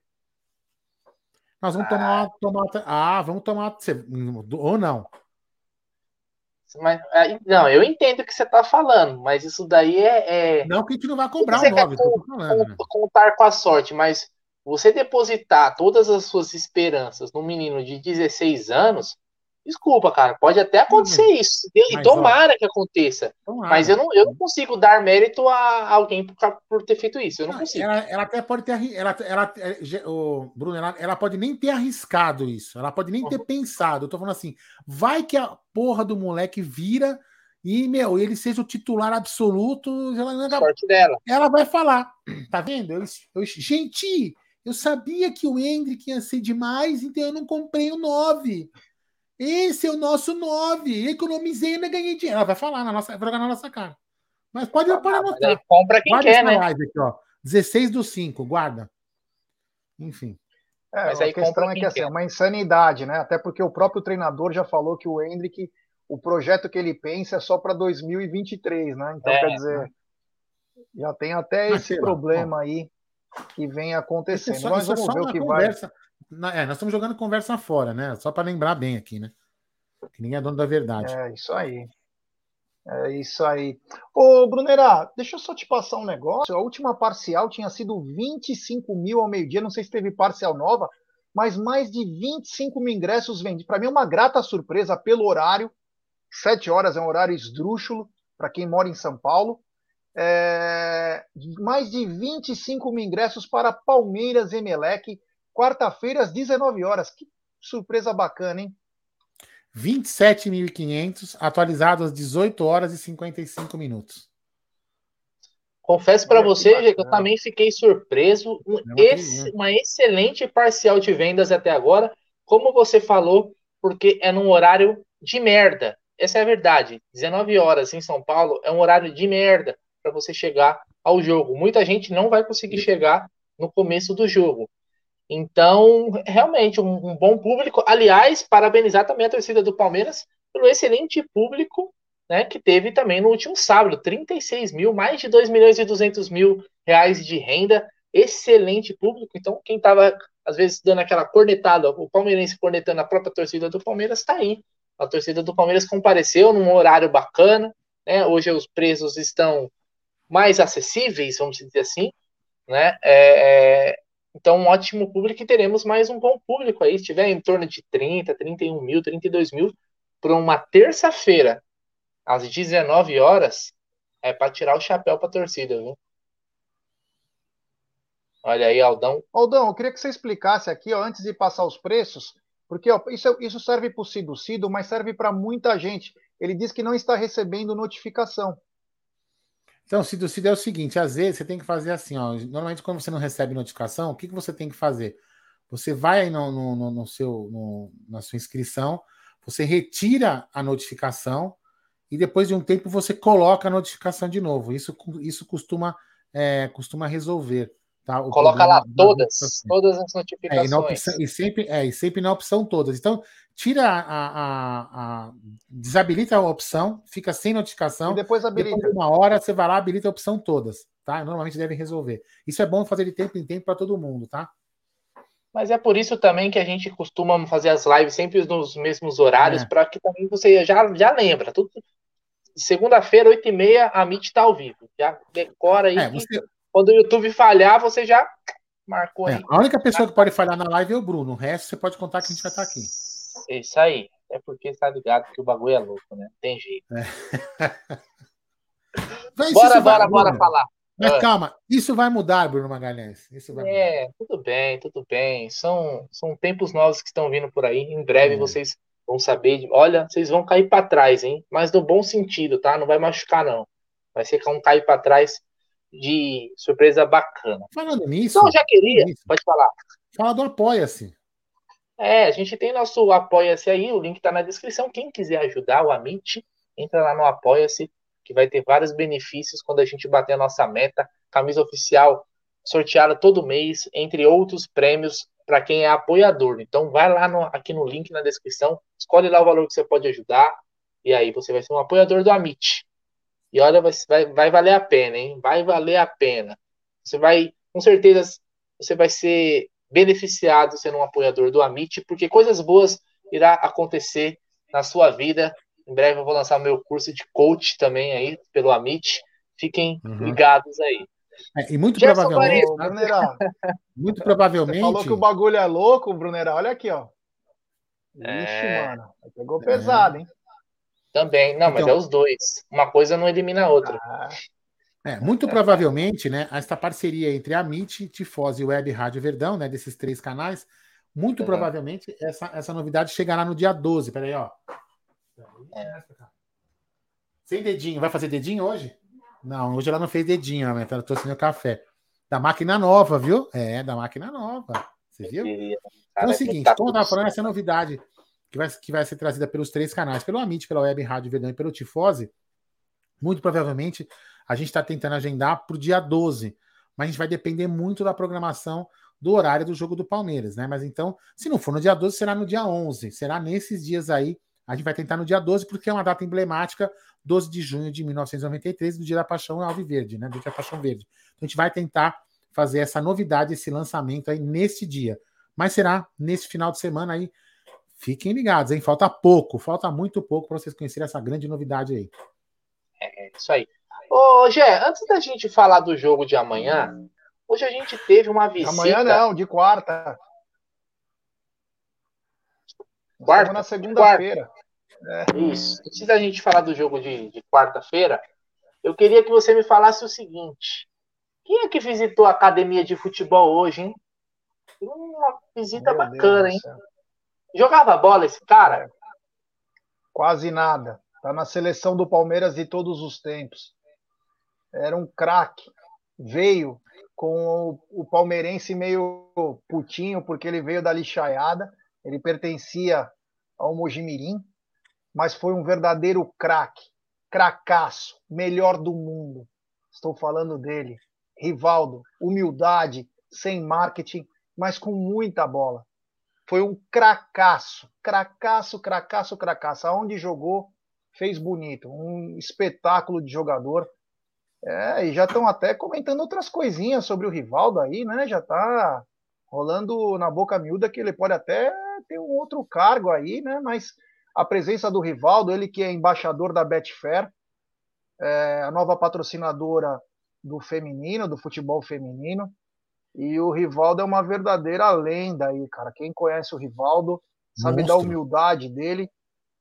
Nós vamos ah. tomar, tomar. Ah, vamos tomar. Ou não. Mas, é, não, eu entendo o que você está falando, mas isso daí é, é, Não que a gente não vai cobrar o 9, com, falando, né? contar com a sorte, mas você depositar todas as suas esperanças num menino de 16 anos, Desculpa, cara, pode até acontecer uhum. isso. E mas, tomara ó, que aconteça. Tomara. Mas eu não, eu não consigo dar mérito a alguém por, por ter feito isso. Eu não, não consigo. Ela, ela, até pode ter. Ela, ela, é, o Bruno, ela, ela pode nem ter arriscado isso. Ela pode nem uhum. ter pensado. Eu tô falando assim: vai que a porra do moleque vira e, meu, ele seja o titular absoluto. Ela, Sorte dela. Ela vai falar. Tá vendo? Eu, eu, gente, eu sabia que o Hendrick ia ser demais, então eu não comprei o 9. Esse é o nosso 9. Economizei e ainda ganhei dinheiro. Ela vai falar na nossa, vai jogar na nossa cara. Mas pode ah, para mostrar. Compra quem guarda quer, né? Live aqui, ó. 16 do 5, guarda. Enfim. É, Mas aí a questão é que assim, é uma insanidade, né? Até porque o próprio treinador já falou que o Hendrick, o projeto que ele pensa é só para 2023, né? Então, é, quer dizer, já tem até esse problema aí que vem acontecendo. Só, Mas vamos ver o que conversa. vai é, nós estamos jogando conversa fora, né? Só para lembrar bem aqui, né? Que ninguém é dono da verdade. É isso aí. É isso aí. Ô, Brunerá, deixa eu só te passar um negócio. A última parcial tinha sido 25 mil ao meio-dia. Não sei se teve parcial nova, mas mais de 25 mil ingressos vendidos. Para mim, é uma grata surpresa pelo horário. Sete horas é um horário esdrúxulo para quem mora em São Paulo. É... Mais de 25 mil ingressos para Palmeiras Emelec quarta-feira, às 19 horas. Que surpresa bacana, hein? 27.500, atualizado às 18 horas e 55 minutos. Confesso para você, que eu também fiquei surpreso. Um esse, uma excelente parcial de vendas até agora, como você falou, porque é num horário de merda. Essa é a verdade. 19 horas em São Paulo é um horário de merda para você chegar ao jogo. Muita gente não vai conseguir chegar no começo do jogo. Então, realmente, um, um, bom público. Aliás, parabenizar também a torcida do Palmeiras pelo excelente público né, que teve também no último sábado. 36 mil, mais de 2 milhões e 200 mil reais de renda. Excelente público. Então, quem estava, às vezes, dando aquela cornetada, o palmeirense cornetando a própria torcida do Palmeiras, está aí. A torcida do Palmeiras compareceu num horário bacana. Né? Hoje os preços estão mais acessíveis, vamos dizer assim. Né? É, é então, um ótimo público e teremos mais um bom público aí. Se tiver em torno de 30, 31 mil, 32 mil, para uma terça-feira, às 19 horas, é para tirar o chapéu para a torcida, viu? Olha aí, Aldão. Aldão, eu queria que você explicasse aqui, ó, antes de passar os preços, porque ó, isso, isso serve para o Cido Cido, mas serve para muita gente. Ele diz que não está recebendo notificação. Então, se decide é o seguinte, às vezes você tem que fazer assim, ó. Normalmente, quando você não recebe notificação, o que, que você tem que fazer? Você vai no, no, no seu, no, na sua inscrição, você retira a notificação e depois de um tempo você coloca a notificação de novo. Isso, isso costuma, é, costuma resolver. Tá? Coloca lá todas, todas as notificações. É, e, opção, e, sempre, é, e sempre na opção todas. Então, tira a, a, a, desabilita a opção, fica sem notificação. E depois habilita. Depois de uma hora você vai lá, habilita a opção todas, tá? Normalmente devem resolver. Isso é bom fazer de tempo em tempo para todo mundo, tá? Mas é por isso também que a gente costuma fazer as lives sempre nos mesmos horários, é. para que também você já, já lembra. Tudo segunda-feira, 8h30, a Meet está ao vivo. Já decora aí. É, você... Quando o YouTube falhar, você já marcou é, aí. A única pessoa que pode falhar na live é o Bruno. O resto você pode contar que a gente vai estar aqui. Isso aí. É porque tá ligado que o bagulho é louco, né? Tem jeito. É. bora, bora, bora falar. Mas calma, isso vai mudar, Bruno Magalhães. Isso vai é, mudar. tudo bem, tudo bem. São, são tempos novos que estão vindo por aí. Em breve é. vocês vão saber. Olha, vocês vão cair para trás, hein? Mas no bom sentido, tá? Não vai machucar, não. Vai ser um cair para trás de surpresa bacana. Falando nisso. Então, já queria, pode falar. Fala do Apoia-se. É, a gente tem nosso Apoia-se aí, o link está na descrição. Quem quiser ajudar o Amit, entra lá no Apoia-se, que vai ter vários benefícios quando a gente bater a nossa meta. Camisa oficial sorteada todo mês, entre outros prêmios para quem é apoiador. Então vai lá no, aqui no link na descrição, escolhe lá o valor que você pode ajudar, e aí você vai ser um apoiador do Amit. E olha, vai, vai, vai valer a pena, hein? Vai valer a pena. Você vai, com certeza, você vai ser beneficiado sendo um apoiador do Amit, porque coisas boas irá acontecer na sua vida. Em breve eu vou lançar o meu curso de coach também aí pelo Amit. Fiquem uhum. ligados aí. É, e muito Gerson provavelmente. Brunera, muito provavelmente. Você falou que o bagulho é louco, Brunera. Olha aqui, ó. Ixi, é... mano. Pegou é. pesado, hein? Também. Não, então... mas é os dois. Uma coisa não elimina a outra. Ah. É, muito provavelmente, né, esta parceria entre a MIT, Tifose e Web Rádio Verdão, né, desses três canais, muito uhum. provavelmente essa, essa novidade chegará no dia 12. Peraí, ó. É. Sem dedinho. Vai fazer dedinho hoje? Não, hoje ela não fez dedinho, ela tá trouxe meu café. Da máquina nova, viu? É, da máquina nova. Você viu? Então é o seguinte, como eu tava falando, essa novidade que vai, que vai ser trazida pelos três canais, pelo Amit, pela Web Rádio Verdão e pelo Tifose, muito provavelmente a gente está tentando agendar para o dia 12, mas a gente vai depender muito da programação do horário do jogo do Palmeiras, né? Mas então, se não for no dia 12, será no dia 11, será nesses dias aí. A gente vai tentar no dia 12, porque é uma data emblemática, 12 de junho de 1993, do Dia da Paixão Alviverde, né? Do Dia da Paixão Verde. Então a gente vai tentar fazer essa novidade, esse lançamento aí nesse dia. Mas será nesse final de semana aí. Fiquem ligados, hein? Falta pouco, falta muito pouco para vocês conhecerem essa grande novidade aí. É, é isso aí. Ô, Gé, antes da gente falar do jogo de amanhã, hoje a gente teve uma visita. Amanhã não, de quarta. Quarta? na segunda-feira. É. Isso. Antes da gente falar do jogo de, de quarta-feira, eu queria que você me falasse o seguinte: quem é que visitou a academia de futebol hoje, hein? Uma visita Meu bacana, Deus hein? Jogava bola esse cara? Quase nada. Tá na seleção do Palmeiras de todos os tempos. Era um craque. Veio com o, palmeirense meio putinho, porque ele veio da lixaiada. Ele pertencia ao Mojimirim, mas foi um verdadeiro craque. Cracaço, melhor do mundo. Estou falando dele. Rivaldo, humildade, sem marketing, mas com muita bola. Foi um cracaço, cracaço, cracaço, cracaço. Aonde jogou, fez bonito. Um espetáculo de jogador. É, e já estão até comentando outras coisinhas sobre o Rivaldo aí, né? Já está rolando na boca miúda que ele pode até ter um outro cargo aí, né? Mas a presença do Rivaldo, ele que é embaixador da Betfair, é, a nova patrocinadora do feminino, do futebol feminino, e o Rivaldo é uma verdadeira lenda aí, cara. Quem conhece o Rivaldo sabe monstro. da humildade dele,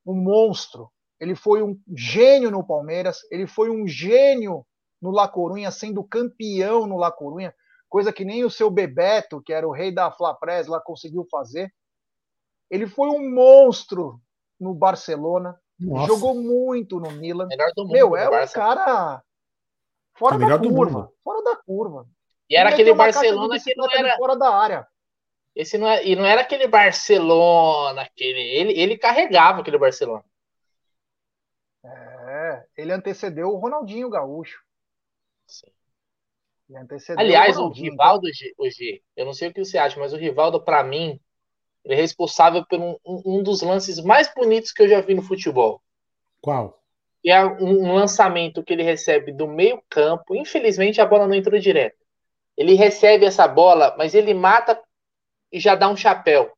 um monstro. Ele foi um gênio no Palmeiras, ele foi um gênio no La Corunha, sendo campeão no La Corunha, coisa que nem o seu Bebeto, que era o rei da Fla Press, lá conseguiu fazer. Ele foi um monstro no Barcelona, Nossa. jogou muito no Milan. Melhor do mundo, Meu, é um cara fora é da curva, fora da curva. E era aquele Barcelona que não era fora da área. Esse não é, e não era aquele Barcelona, aquele, ele, ele carregava aquele Barcelona. É, ele antecedeu o Ronaldinho Gaúcho. Sim. Aliás, o, o Rivaldo, o G, eu não sei o que você acha, mas o Rivaldo, para mim, ele é responsável por um, um, dos lances mais bonitos que eu já vi no futebol. Qual? E é um, um lançamento que ele recebe do meio campo. Infelizmente, a bola não entrou direto. Ele recebe essa bola, mas ele mata e já dá um chapéu.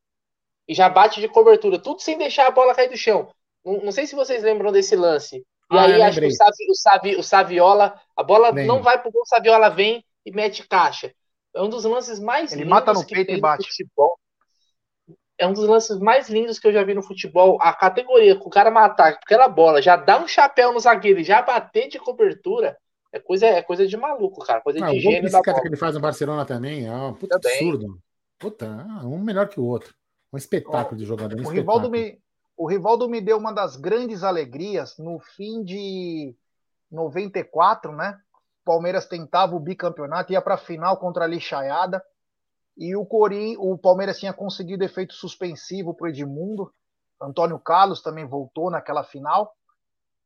E já bate de cobertura, tudo sem deixar a bola cair do chão. Não, não sei se vocês lembram desse lance. E ah, aí acho que o, Savi, o, Savi, o Saviola, a bola não vai pro gol, o Saviola vem e mete caixa. É um dos lances mais Ele lindos mata no peito e bate. futebol. É um dos lances mais lindos que eu já vi no futebol. A categoria com o cara matar aquela bola, já dá um chapéu no zagueiro e já bater de cobertura, é coisa, é coisa de maluco, cara. Coisa ah, de gênio da bola. que ele faz no Barcelona também é um puta absurdo. Puta, um melhor que o outro. Um espetáculo de jogador. Um o Rivaldo me, o Rivaldo me deu uma das grandes alegrias no fim de 94, né? O Palmeiras tentava o bicampeonato, ia para a final contra a Lixaiada. E o Corim, o Palmeiras tinha conseguido efeito suspensivo para o Edmundo. Antônio Carlos também voltou naquela final.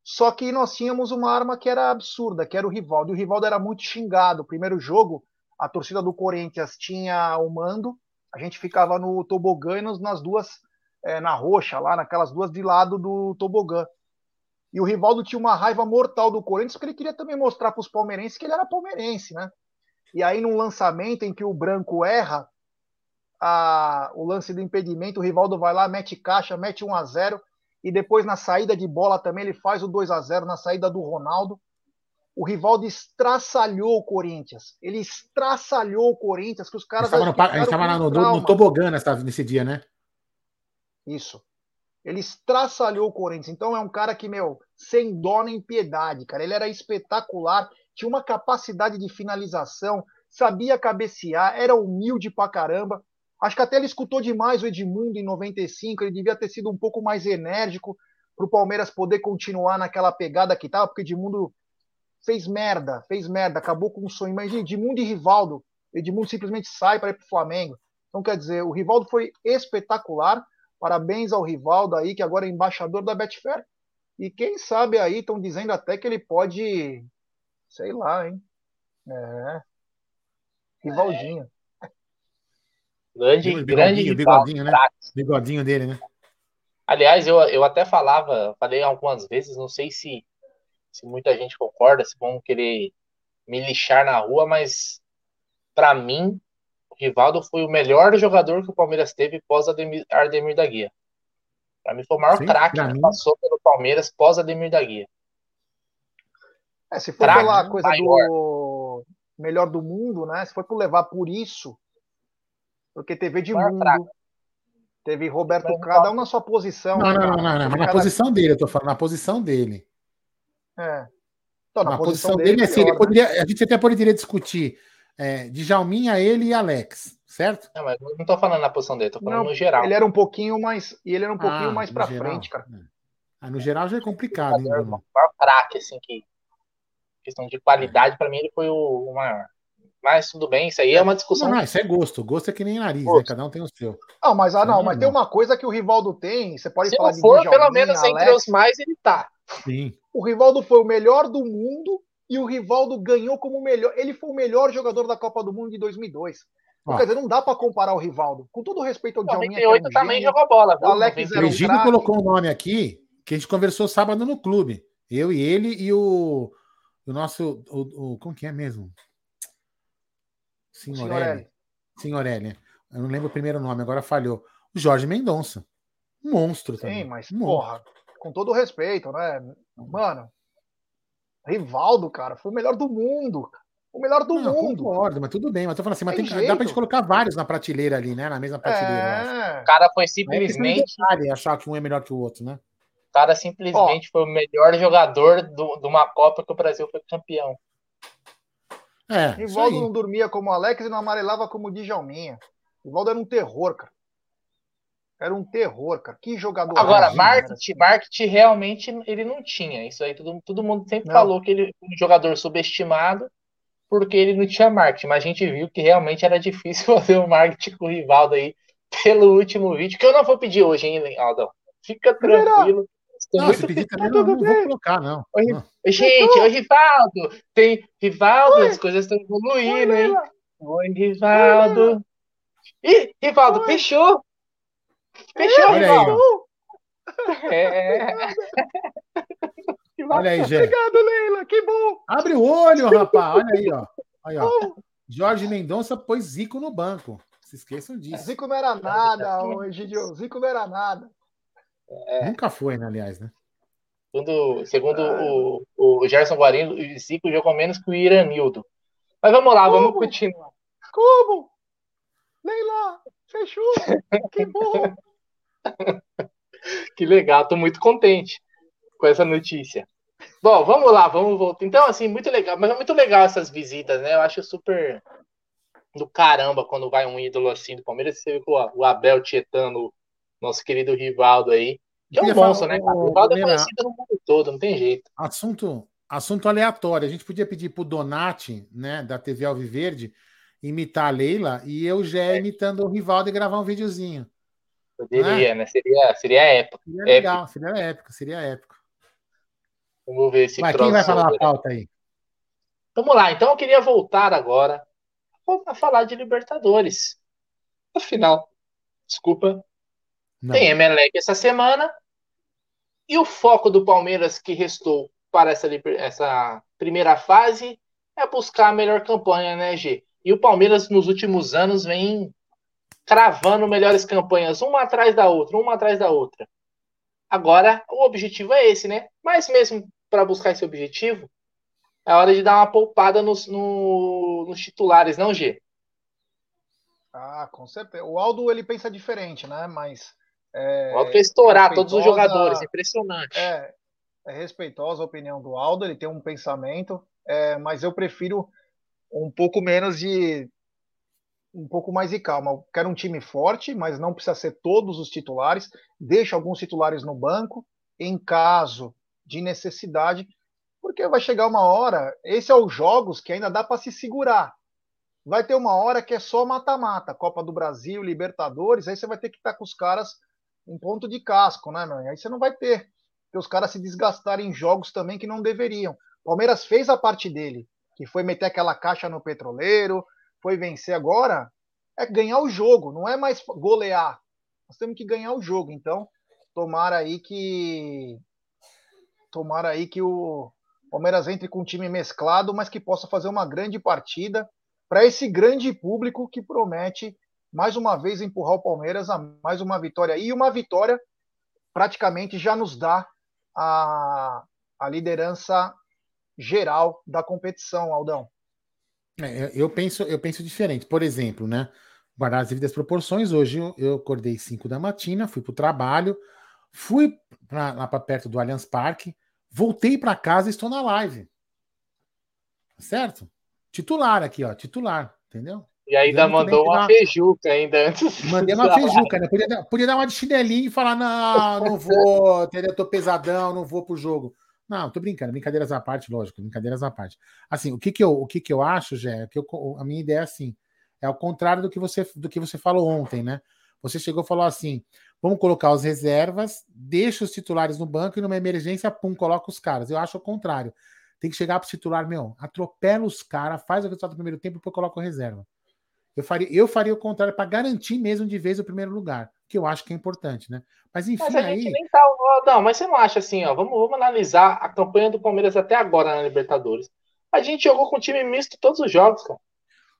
Só que nós tínhamos uma arma que era absurda, que era o Rivaldo. E o Rivaldo era muito xingado. O primeiro jogo, a torcida do Corinthians tinha o mando, a gente ficava no tobogã e nas duas é, na roxa, lá naquelas duas de lado do tobogã. E o Rivaldo tinha uma raiva mortal do Corinthians, porque ele queria também mostrar para os palmeirenses que ele era palmeirense, né? E aí, num lançamento em que o branco erra a, o lance do impedimento, o Rivaldo vai lá, mete caixa, mete 1 a 0 e depois na saída de bola também ele faz o 2 a 0 na saída do Ronaldo. O Rivaldo estraçalhou o Corinthians. Ele estraçalhou o Corinthians, que os caras. Gente estava no, no, no tobogã nesse dia, né? Isso. Ele estraçalhou o Corinthians. Então é um cara que, meu, sem dó nem piedade, cara. Ele era espetacular, tinha uma capacidade de finalização, sabia cabecear, era humilde pra caramba. Acho que até ele escutou demais o Edmundo em 95, ele devia ter sido um pouco mais enérgico para o Palmeiras poder continuar naquela pegada que estava, porque Edmundo fez merda, fez merda, acabou com o sonho. Mas Edmundo e Rivaldo, Edmundo simplesmente sai para ir para o Flamengo. Então, quer dizer, o Rivaldo foi espetacular. Parabéns ao Rivaldo aí, que agora é embaixador da Betfair. E quem sabe aí estão dizendo até que ele pode, sei lá, hein? É. Rivaldinho. Grande, bigodinho, grande bigodinho, né? Bigodinho dele, né? Aliás, eu, eu até falava, falei algumas vezes, não sei se, se muita gente concorda, se vão querer me lixar na rua, mas para mim, o Rivaldo foi o melhor jogador que o Palmeiras teve pós Ademir, Ardemir da Guia. Para mim foi o maior craque que mim... passou pelo Palmeiras pós Ademir da Guia. É, se for craque pela coisa maior. do melhor do mundo, né? Se for por levar por isso, porque teve Edmundo, teve Roberto, cada um na sua posição. Não, não, não, não, não mas na posição dele, eu tô falando, na posição dele. É. Então, na, na posição, posição, dele, assim, ele né? poderia, a gente até poderia discutir é, de Jalminha, ele e Alex, certo? Não, mas não tô falando na posição dele, tô falando não, no geral. Ele era um pouquinho mais, e ele era um pouquinho ah, mais para frente, cara. É. Ah, no geral já é complicado, hein, O maior craque, assim, que questão de qualidade, para mim, ele foi o maior. Mas tudo bem, isso aí é uma discussão. Não, não isso é gosto. Gosto é que nem nariz, né? Cada um tem o seu. Não, mas, ah, não, mas tem uma coisa que o Rivaldo tem. Você pode Se falar de for, pelo menos Alex, entre os mais, ele tá. Sim. O Rivaldo foi o melhor do mundo e o Rivaldo ganhou como melhor. Ele foi o melhor jogador da Copa do Mundo de 2002. Então, quer dizer, não dá para comparar o Rivaldo. Com todo respeito ao Djalminha. 98 é um também jogou bola. O Alex o Egídio colocou um nome aqui que a gente conversou sábado no clube. Eu e ele e o, o nosso. O, o, como que é mesmo? Signorelli. Signorelli. Eu não lembro o primeiro nome, agora falhou. O Jorge Mendonça. monstro Sim, também. mas, monstro. porra, com todo respeito, né? Mano, Rivaldo, cara, foi o melhor do mundo. O melhor do não, mundo. Concordo, mas tudo bem. Mas tô falando assim, mas tem, tem dá pra gente colocar vários na prateleira ali, né? Na mesma prateleira. É... O cara foi simplesmente. É achar que um é melhor que o outro, né? O cara simplesmente foi o melhor jogador do, de uma Copa que o Brasil foi campeão. É, Rivaldo não dormia como Alex e não amarelava como Djalminha. Rivaldo era um terror, cara. Era um terror, cara. Que jogador. Agora, marketing, marketing realmente ele não tinha. Isso aí todo, todo mundo sempre não. falou que ele era um jogador subestimado porque ele não tinha marketing. Mas a gente viu que realmente era difícil fazer um marketing com o Rivaldo aí pelo último vídeo, que eu não vou pedir hoje, hein, Aldão? Fica tranquilo. Não, muito... pedir também não, não vou colocar, não. Oi, não. Gente, oi, Rivaldo. Tem Rivaldo, oi. as coisas estão evoluindo, oi, hein? Oi, Rivaldo. Ih, Rivaldo, oi. fechou. Fechou, Olha Rivaldo. Aí, é. Olha aí, gente. Obrigado, Leila, que bom. Abre o olho, rapaz. Olha aí, ó. Aí, ó. Jorge Mendonça pôs Zico no banco. Se esqueçam disso. Zico não era nada, hoje, Zico não era nada. É. Nunca foi, né, aliás, né? Segundo, segundo ah. o, o Gerson Guarino, o Zico jogou menos que o Iranildo. Mas vamos lá, Como? vamos continuar. Como? Leila, fechou. Que bom. que legal, tô muito contente com essa notícia. Bom, vamos lá, vamos voltar. Então, assim, muito legal, mas é muito legal essas visitas, né? Eu acho super do caramba quando vai um ídolo assim do Palmeiras. Você vê o Abel tietando nosso querido Rivaldo aí. Que é um monstro, né? O Rivaldo é conhecido no mundo todo, não tem jeito. Assunto, assunto aleatório. A gente podia pedir pro Donati, né, da TV Alviverde, imitar a Leila e eu já imitando o Rivaldo e gravar um videozinho. Poderia, né? Seria, seria épico. Seria legal, épico. seria épico, seria épico. Vamos ver se. Mas quem vai falar a pauta aí? Vamos lá, então eu queria voltar agora a falar de Libertadores. Afinal, desculpa, não. Tem Emelec essa semana. E o foco do Palmeiras que restou para essa, essa primeira fase é buscar a melhor campanha, né, G? E o Palmeiras nos últimos anos vem cravando melhores campanhas, uma atrás da outra, uma atrás da outra. Agora, o objetivo é esse, né? Mas mesmo para buscar esse objetivo, é hora de dar uma poupada nos, no, nos titulares, não, G? Ah, com certeza. O Aldo ele pensa diferente, né? Mas. É, quer estourar todos os jogadores, impressionante. É, é respeitosa a opinião do Aldo, ele tem um pensamento, é, mas eu prefiro um pouco menos de. um pouco mais de calma. Eu quero um time forte, mas não precisa ser todos os titulares. Deixa alguns titulares no banco, em caso de necessidade, porque vai chegar uma hora, esse é os jogos que ainda dá para se segurar. Vai ter uma hora que é só mata-mata, Copa do Brasil, Libertadores, aí você vai ter que estar tá com os caras em ponto de casco, né, meu? Aí você não vai ter. Porque os caras se desgastarem em jogos também que não deveriam. Palmeiras fez a parte dele, que foi meter aquela caixa no petroleiro, foi vencer agora, é ganhar o jogo, não é mais golear. Nós temos que ganhar o jogo. Então, tomara aí que tomara aí que o Palmeiras entre com um time mesclado, mas que possa fazer uma grande partida para esse grande público que promete mais uma vez empurrar o Palmeiras a mais uma vitória. E uma vitória praticamente já nos dá a, a liderança geral da competição, Aldão. É, eu penso eu penso diferente. Por exemplo, né? Guardar as devidas proporções. Hoje eu, acordei 5 da matina, fui para o trabalho, fui pra, lá para perto do Allianz Parque, voltei para casa e estou na live. Certo? Titular aqui, ó, titular, entendeu? E ainda mandou uma feijuca ainda antes. Mandei uma feijuca, né? Podia, podia dar uma de chinelinho e falar: não, não vou, entendeu? Tô pesadão, não vou pro jogo. Não, tô brincando, brincadeiras à parte, lógico, brincadeiras à parte. Assim, o que que eu, o que que eu acho, Jé, é que eu, a minha ideia é assim, é o contrário do que você do que você falou ontem, né? Você chegou e falou assim: vamos colocar as reservas, deixa os titulares no banco e numa emergência, pum, coloca os caras. Eu acho o contrário. Tem que chegar pro titular, meu, atropela os caras, faz o resultado do primeiro tempo e depois coloca o reserva. Eu faria, eu faria o contrário para garantir mesmo de vez o primeiro lugar, que eu acho que é importante, né? Mas enfim, mas a aí... gente nem tá, não, mas você não acha assim, ó, vamos, vamos analisar a campanha do Palmeiras até agora na Libertadores. A gente jogou com time misto todos os jogos, cara.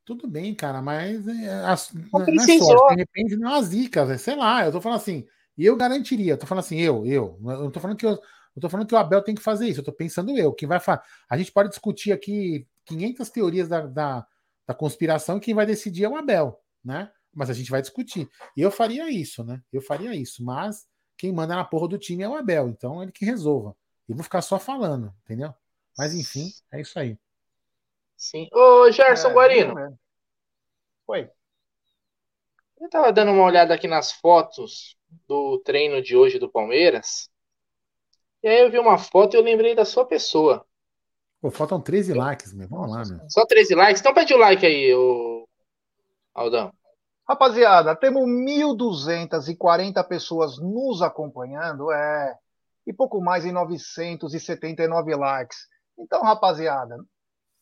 Tudo bem, cara, mas é, as, não, não é sorte, de repente não é uma zica, sei lá, eu tô falando assim, e eu garantiria, eu tô falando assim, eu, eu, eu não tô falando que eu, eu tô falando que o Abel tem que fazer isso, eu tô pensando eu, quem vai fazer, a gente pode discutir aqui 500 teorias da, da, da conspiração, quem vai decidir é o Abel, né? Mas a gente vai discutir. E eu faria isso, né? Eu faria isso, mas quem manda na porra do time é o Abel, então ele que resolva. Eu vou ficar só falando, entendeu? Mas enfim, é isso aí. Sim. Ô, Gerson é, Guarino. É. Oi. Eu tava dando uma olhada aqui nas fotos do treino de hoje do Palmeiras. E aí eu vi uma foto e eu lembrei da sua pessoa. Pô, faltam 13 likes, meu. Vamos lá, meu. Só 13 likes? Então pede o like aí, o Aldão. Rapaziada, temos 1.240 pessoas nos acompanhando, é, e pouco mais em 979 likes. Então, rapaziada,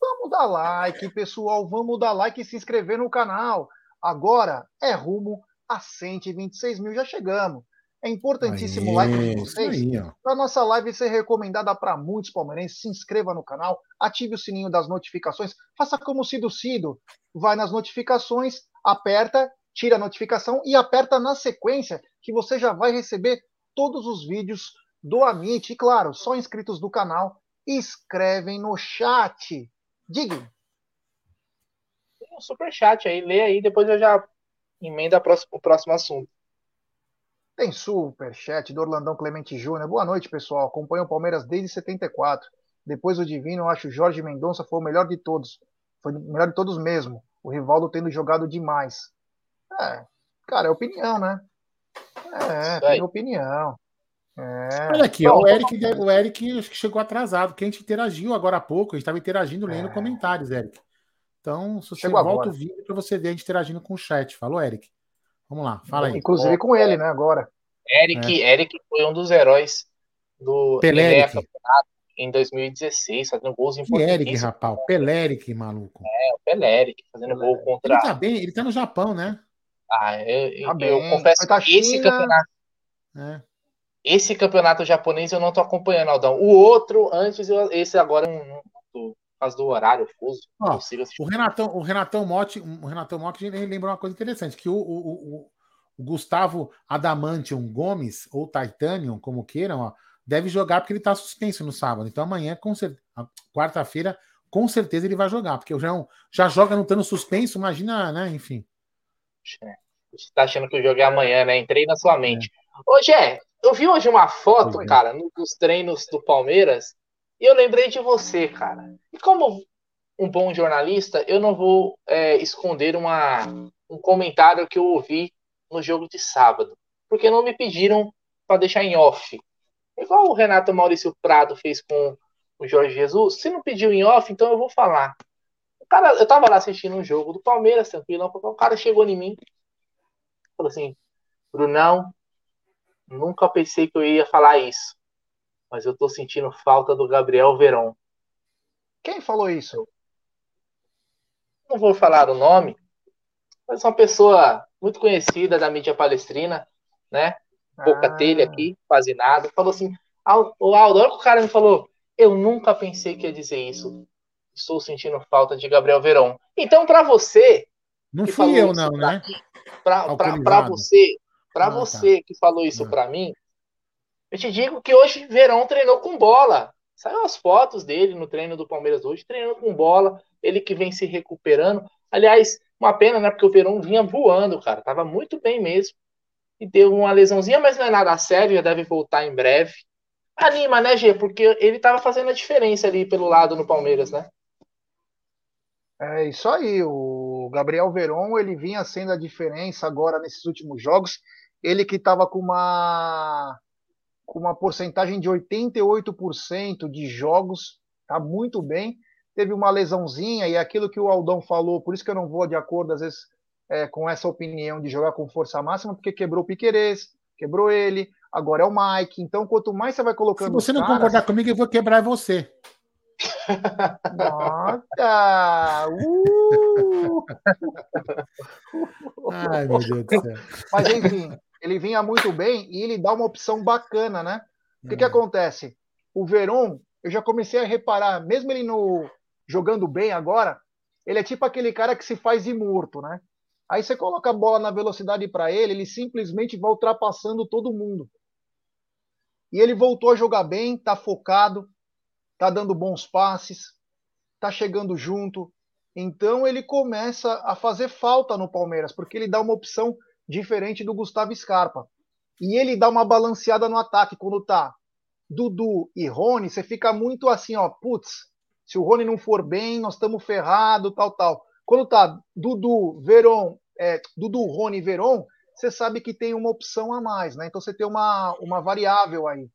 vamos dar like, pessoal, vamos dar like e se inscrever no canal. Agora é rumo a 126 mil, já chegamos. É importantíssimo o like de vocês para a nossa live ser recomendada para muitos palmeirenses. Se inscreva no canal, ative o sininho das notificações, faça como o Cido Cido. Vai nas notificações, aperta, tira a notificação e aperta na sequência que você já vai receber todos os vídeos do Amit. E claro, só inscritos do canal escrevem no chat. Diga. Tem um super chat aí, lê aí, depois eu já emenda o próximo assunto. Tem superchat do Orlandão Clemente Júnior. Boa noite, pessoal. Acompanho o Palmeiras desde 74. Depois do Divino, eu acho que o Jorge Mendonça foi o melhor de todos. Foi o melhor de todos mesmo. O Rivaldo tendo jogado demais. É, cara, é opinião, né? É, tem opinião. É. Olha aqui, Bom, o Eric, o Eric acho que chegou atrasado, que a gente interagiu agora há pouco, a gente estava interagindo lendo é. comentários, Eric. Então, se você Chegou volta agora. o vídeo para você ver a gente interagindo com o chat. Falou, Eric. Vamos lá, fala aí. Inclusive com ele, né, agora. Eric, é. Eric foi um dos heróis do Peleric. em 2016, fazendo gols importantes. Eric, rapaz, Peleric, maluco. É, o Peleric, fazendo gol contra. Ele tá bem, ele tá no Japão, né? Ah, eu, tá eu, eu confesso tá que esse campeonato. É. Esse campeonato japonês eu não tô acompanhando, Aldão. O outro, antes, eu, esse agora eu não causa do horário, fuso. Ó, o Renatão, o Renatão Motti, o Renatão Motti lembrou uma coisa interessante, que o, o, o, Gustavo Adamantium Gomes, ou Titanium, como queiram, ó, deve jogar porque ele está suspenso no sábado. Então amanhã, com certeza, quarta-feira, com certeza ele vai jogar, porque o João já joga não estando suspenso, imagina, né? Enfim. É, você tá achando que o jogo é amanhã, né? Entrei na sua mente. É. Ô, Gé, eu vi hoje uma foto, é. cara, dos treinos do Palmeiras, e eu lembrei de você, cara. E como um bom jornalista, eu não vou é, esconder uma, um comentário que eu ouvi no jogo de sábado, porque não me pediram para deixar em off. Igual o Renato Maurício Prado fez com o Jorge Jesus. Se não pediu em off, então eu vou falar. O cara, eu tava lá assistindo um jogo do Palmeiras, tranquilo. O cara chegou em mim, falou assim: Brunão, nunca pensei que eu ia falar isso, mas eu tô sentindo falta do Gabriel Veron. Quem falou isso? Não vou falar o nome, mas uma pessoa muito conhecida da mídia palestrina, né? Boca ah. telha aqui, quase nada. Falou assim: o Aldo, olha que o cara me falou. Eu nunca pensei que ia dizer isso. Estou sentindo falta de Gabriel Verão. Então, para você. Não fui eu, não, né? Para você, para ah, tá. você tá. que falou isso ah. para mim, eu te digo que hoje Verão treinou com bola. Saiu as fotos dele no treino do Palmeiras hoje, treinando com bola. Ele que vem se recuperando. Aliás, uma pena, né? Porque o Verão vinha voando, cara. Tava muito bem mesmo. E deu uma lesãozinha, mas não é nada sério, já deve voltar em breve. Anima, né, Gê? Porque ele tava fazendo a diferença ali pelo lado no Palmeiras, né? É isso aí. O Gabriel Veron, ele vinha sendo a diferença agora nesses últimos jogos. Ele que estava com uma com uma porcentagem de 88% de jogos, tá muito bem. Teve uma lesãozinha e aquilo que o Aldão falou, por isso que eu não vou de acordo às vezes é, com essa opinião de jogar com força máxima, porque quebrou o Piquerez, quebrou ele, agora é o Mike. Então, quanto mais você vai colocando. Se você não caras... concordar comigo, eu vou quebrar você. Nossa! Uh! Ai, meu Deus do céu. Mas enfim, ele vinha muito bem e ele dá uma opção bacana, né? O que, que é. acontece? O Veron, eu já comecei a reparar, mesmo ele no jogando bem agora, ele é tipo aquele cara que se faz de morto, né? Aí você coloca a bola na velocidade para ele, ele simplesmente vai ultrapassando todo mundo. E ele voltou a jogar bem, tá focado, tá dando bons passes, tá chegando junto. Então ele começa a fazer falta no Palmeiras, porque ele dá uma opção diferente do Gustavo Scarpa. E ele dá uma balanceada no ataque quando tá Dudu e Rony, você fica muito assim, ó, putz, se o Rony não for bem, nós estamos ferrado, tal, tal. Quando tá Dudu, Veron, é, Dudu, Rony e Veron, você sabe que tem uma opção a mais, né? Então você tem uma, uma variável aí.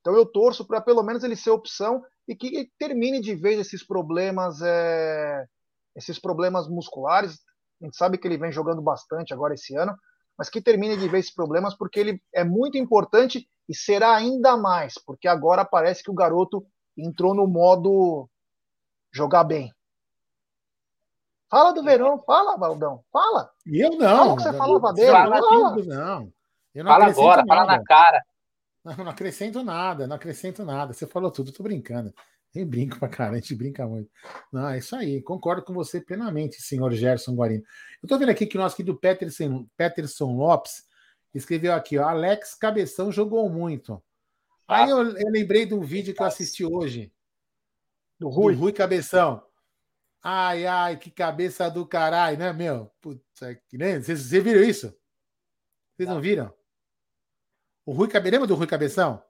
Então eu torço para pelo menos ele ser opção e que termine de vez esses problemas, é, esses problemas musculares. A gente sabe que ele vem jogando bastante agora esse ano, mas que termine de vez esses problemas porque ele é muito importante e será ainda mais, porque agora parece que o garoto entrou no modo jogar bem. Fala do Verão, fala, Valdão, fala. Eu não. Fala o que você falava dele. Fala, fala. Não. Eu não fala agora, nada. fala na cara. Não, não acrescento nada, não acrescento nada. Você falou tudo, tô brincando. Nem brinco pra cara, a gente brinca muito. Não, é isso aí, concordo com você plenamente, senhor Gerson Guarino. Eu tô vendo aqui que o nosso querido Peterson, Peterson Lopes escreveu aqui, ó, Alex Cabeção jogou muito. Aí eu, eu lembrei de um vídeo que eu assisti hoje. Do Rui. Do Rui Cabeção. Ai, ai, que cabeça do caralho, né, meu? Puta, que nem. Vocês, vocês viram isso? Vocês não viram? O Rui Cabeção, lembra do Rui Cabeção?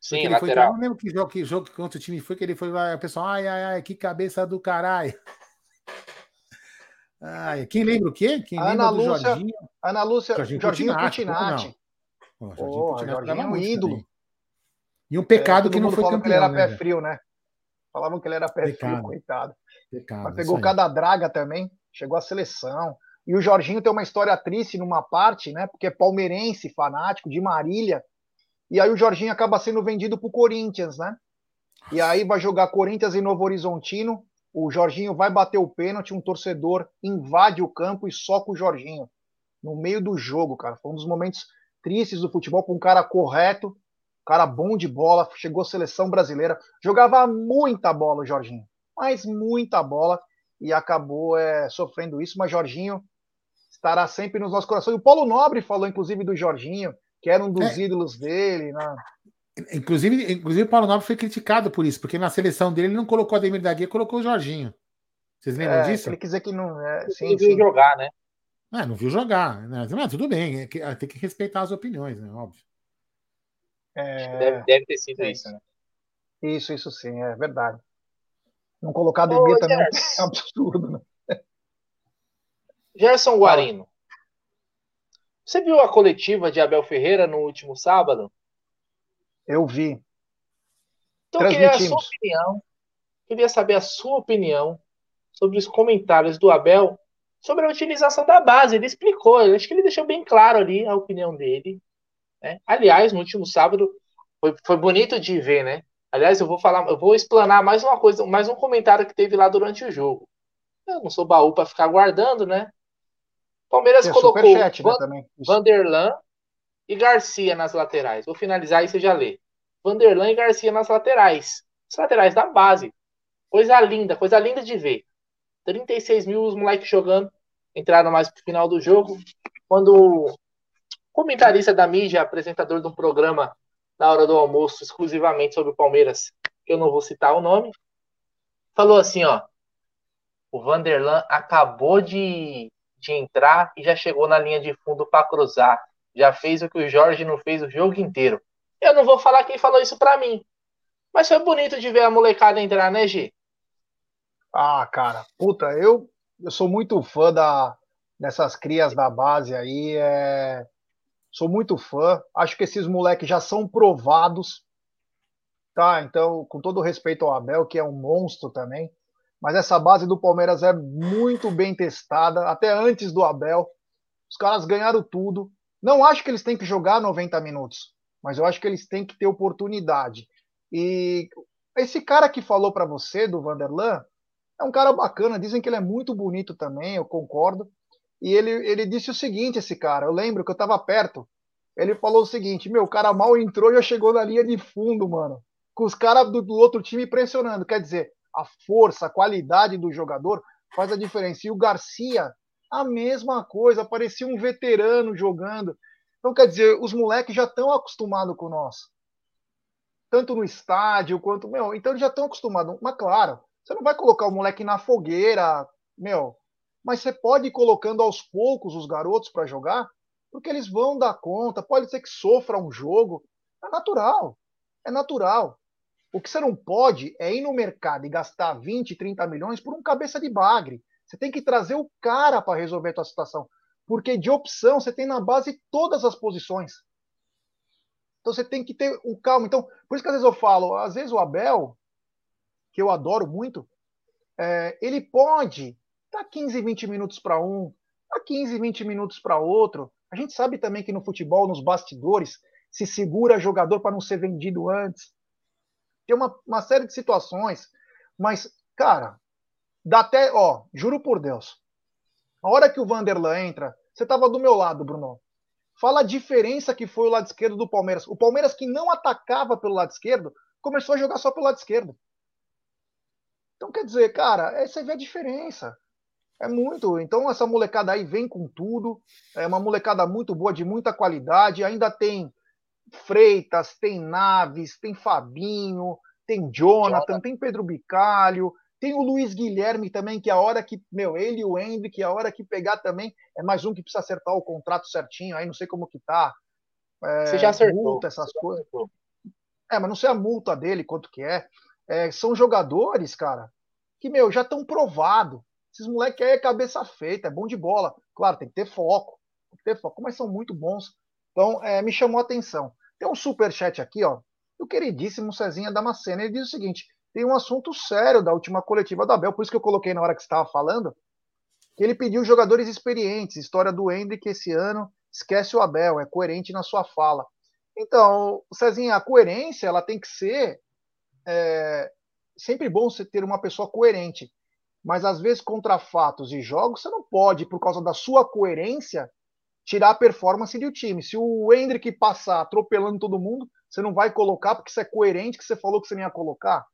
Sim, ele lateral. Foi, eu não lembro que jogo, que jogo, quanto time foi, que ele foi lá, o pessoal, ai, ai, ai, que cabeça do caralho. Ai, quem lembra o quê? Quem Ana lembra Lúcia, do Jorginho? Ana Lúcia, Jorginho, Jorginho Putinati. Jorginho oh, Jorginho é um ídolo. Também. E um pecado é, que não foi campeão. Que ele era né, pé frio, né? Falavam que ele era pé pecado. frio, coitado. Pecado, Mas pegou cada draga também, chegou à seleção. E o Jorginho tem uma história triste numa parte, né? Porque é palmeirense, fanático, de Marília. E aí o Jorginho acaba sendo vendido para o Corinthians, né? E aí vai jogar Corinthians e Novo Horizontino. O Jorginho vai bater o pênalti, um torcedor invade o campo e soca o Jorginho no meio do jogo, cara. Foi um dos momentos tristes do futebol para um cara correto, cara bom de bola, chegou à seleção brasileira, jogava muita bola o Jorginho. mas muita bola e acabou é, sofrendo isso. Mas Jorginho estará sempre nos nossos corações. O Paulo Nobre falou, inclusive, do Jorginho, que era um dos é. ídolos dele. Né? Inclusive, inclusive, o Paulo Nobre foi criticado por isso, porque na seleção dele ele não colocou a Ademir da Guia, colocou o Jorginho. Vocês lembram é, disso? Ele quis dizer que não. É, sim, viu jogar, né? É, não viu jogar. Né? Mas tudo bem, é ah, tem que respeitar as opiniões, né? Óbvio. É... Deve, deve, ter sido é isso, né? Isso, isso sim, é verdade. Não colocar Ademir também é um absurdo, né? Gerson Guarino. Você viu a coletiva de Abel Ferreira no último sábado? Eu vi. Então, eu queria a sua opinião. Queria saber a sua opinião sobre os comentários do Abel sobre a utilização da base. Ele explicou, acho que ele deixou bem claro ali a opinião dele. Né? Aliás, no último sábado foi, foi bonito de ver, né? Aliás, eu vou falar, eu vou explanar mais uma coisa, mais um comentário que teve lá durante o jogo. Eu não sou baú para ficar guardando, né? Palmeiras Tem colocou superchat, né, Van, Vanderlan e Garcia nas laterais. Vou finalizar e você já lê. Vanderlan e Garcia nas laterais. Os laterais da base. Coisa linda, coisa linda de ver. 36 mil os moleques jogando. Entraram mais pro final do jogo. Quando o comentarista da mídia, apresentador de um programa na hora do almoço, exclusivamente sobre o Palmeiras, que eu não vou citar o nome, falou assim, ó. O Vanderlan acabou de, de entrar e já chegou na linha de fundo para cruzar. Já fez o que o Jorge não fez o jogo inteiro. Eu não vou falar quem falou isso para mim. Mas foi bonito de ver a molecada entrar, né, G? Ah, cara, puta, eu, eu sou muito fã da, dessas crias da base aí. É... Sou muito fã. Acho que esses moleques já são provados. Tá, então, com todo respeito ao Abel, que é um monstro também. Mas essa base do Palmeiras é muito bem testada, até antes do Abel. Os caras ganharam tudo. Não acho que eles têm que jogar 90 minutos, mas eu acho que eles têm que ter oportunidade. E esse cara que falou para você, do Vanderlan, é um cara bacana, dizem que ele é muito bonito também, eu concordo. E ele, ele disse o seguinte: esse cara, eu lembro que eu estava perto. Ele falou o seguinte: meu, o cara mal entrou e já chegou na linha de fundo, mano. Com os caras do, do outro time pressionando. Quer dizer, a força, a qualidade do jogador faz a diferença. E o Garcia, a mesma coisa, parecia um veterano jogando. Então, quer dizer, os moleques já estão acostumados com nós. Tanto no estádio quanto. Meu, então eles já estão acostumados. Mas, claro, você não vai colocar o moleque na fogueira, meu. Mas você pode ir colocando aos poucos os garotos para jogar, porque eles vão dar conta. Pode ser que sofra um jogo. É natural. É natural. O que você não pode é ir no mercado e gastar 20, 30 milhões por um cabeça de bagre. Você tem que trazer o cara para resolver a tua situação. Porque de opção você tem na base todas as posições. Então você tem que ter o calma. Então, por isso que às vezes eu falo, às vezes o Abel, que eu adoro muito, é, ele pode dar 15, 20 minutos para um, dar 15, 20 minutos para outro. A gente sabe também que no futebol, nos bastidores, se segura jogador para não ser vendido antes. Tem uma, uma série de situações, mas, cara, dá até, ó, juro por Deus, a hora que o Vanderlan entra, você estava do meu lado, Bruno. Fala a diferença que foi o lado esquerdo do Palmeiras. O Palmeiras que não atacava pelo lado esquerdo, começou a jogar só pelo lado esquerdo. Então, quer dizer, cara, é, você vê a diferença. É muito. Então, essa molecada aí vem com tudo. É uma molecada muito boa, de muita qualidade. Ainda tem Freitas, tem Naves, tem Fabinho, tem Jonathan, tem Pedro Bicalho, tem o Luiz Guilherme também, que a hora que, meu, ele e o Hendrick, a hora que pegar também, é mais um que precisa acertar o contrato certinho, aí não sei como que tá. É, Você já acertou. Multa, essas coisas. É, mas não sei a multa dele, quanto que é é, são jogadores, cara, que, meu, já estão provado. Esses moleques aí é cabeça feita, é bom de bola. Claro, tem que ter foco. Tem que ter foco, mas são muito bons. Então, é, me chamou a atenção. Tem um super chat aqui, ó. O queridíssimo Cezinha Damasceno. Ele diz o seguinte: tem um assunto sério da última coletiva do Abel, por isso que eu coloquei na hora que estava falando, que ele pediu jogadores experientes. História do Hendrick esse ano, esquece o Abel, é coerente na sua fala. Então, Cezinha, a coerência ela tem que ser é sempre bom você ter uma pessoa coerente, mas às vezes contra fatos e jogos você não pode, por causa da sua coerência, tirar a performance do time. Se o Hendrick passar atropelando todo mundo, você não vai colocar porque você é coerente que você falou que você não ia colocar.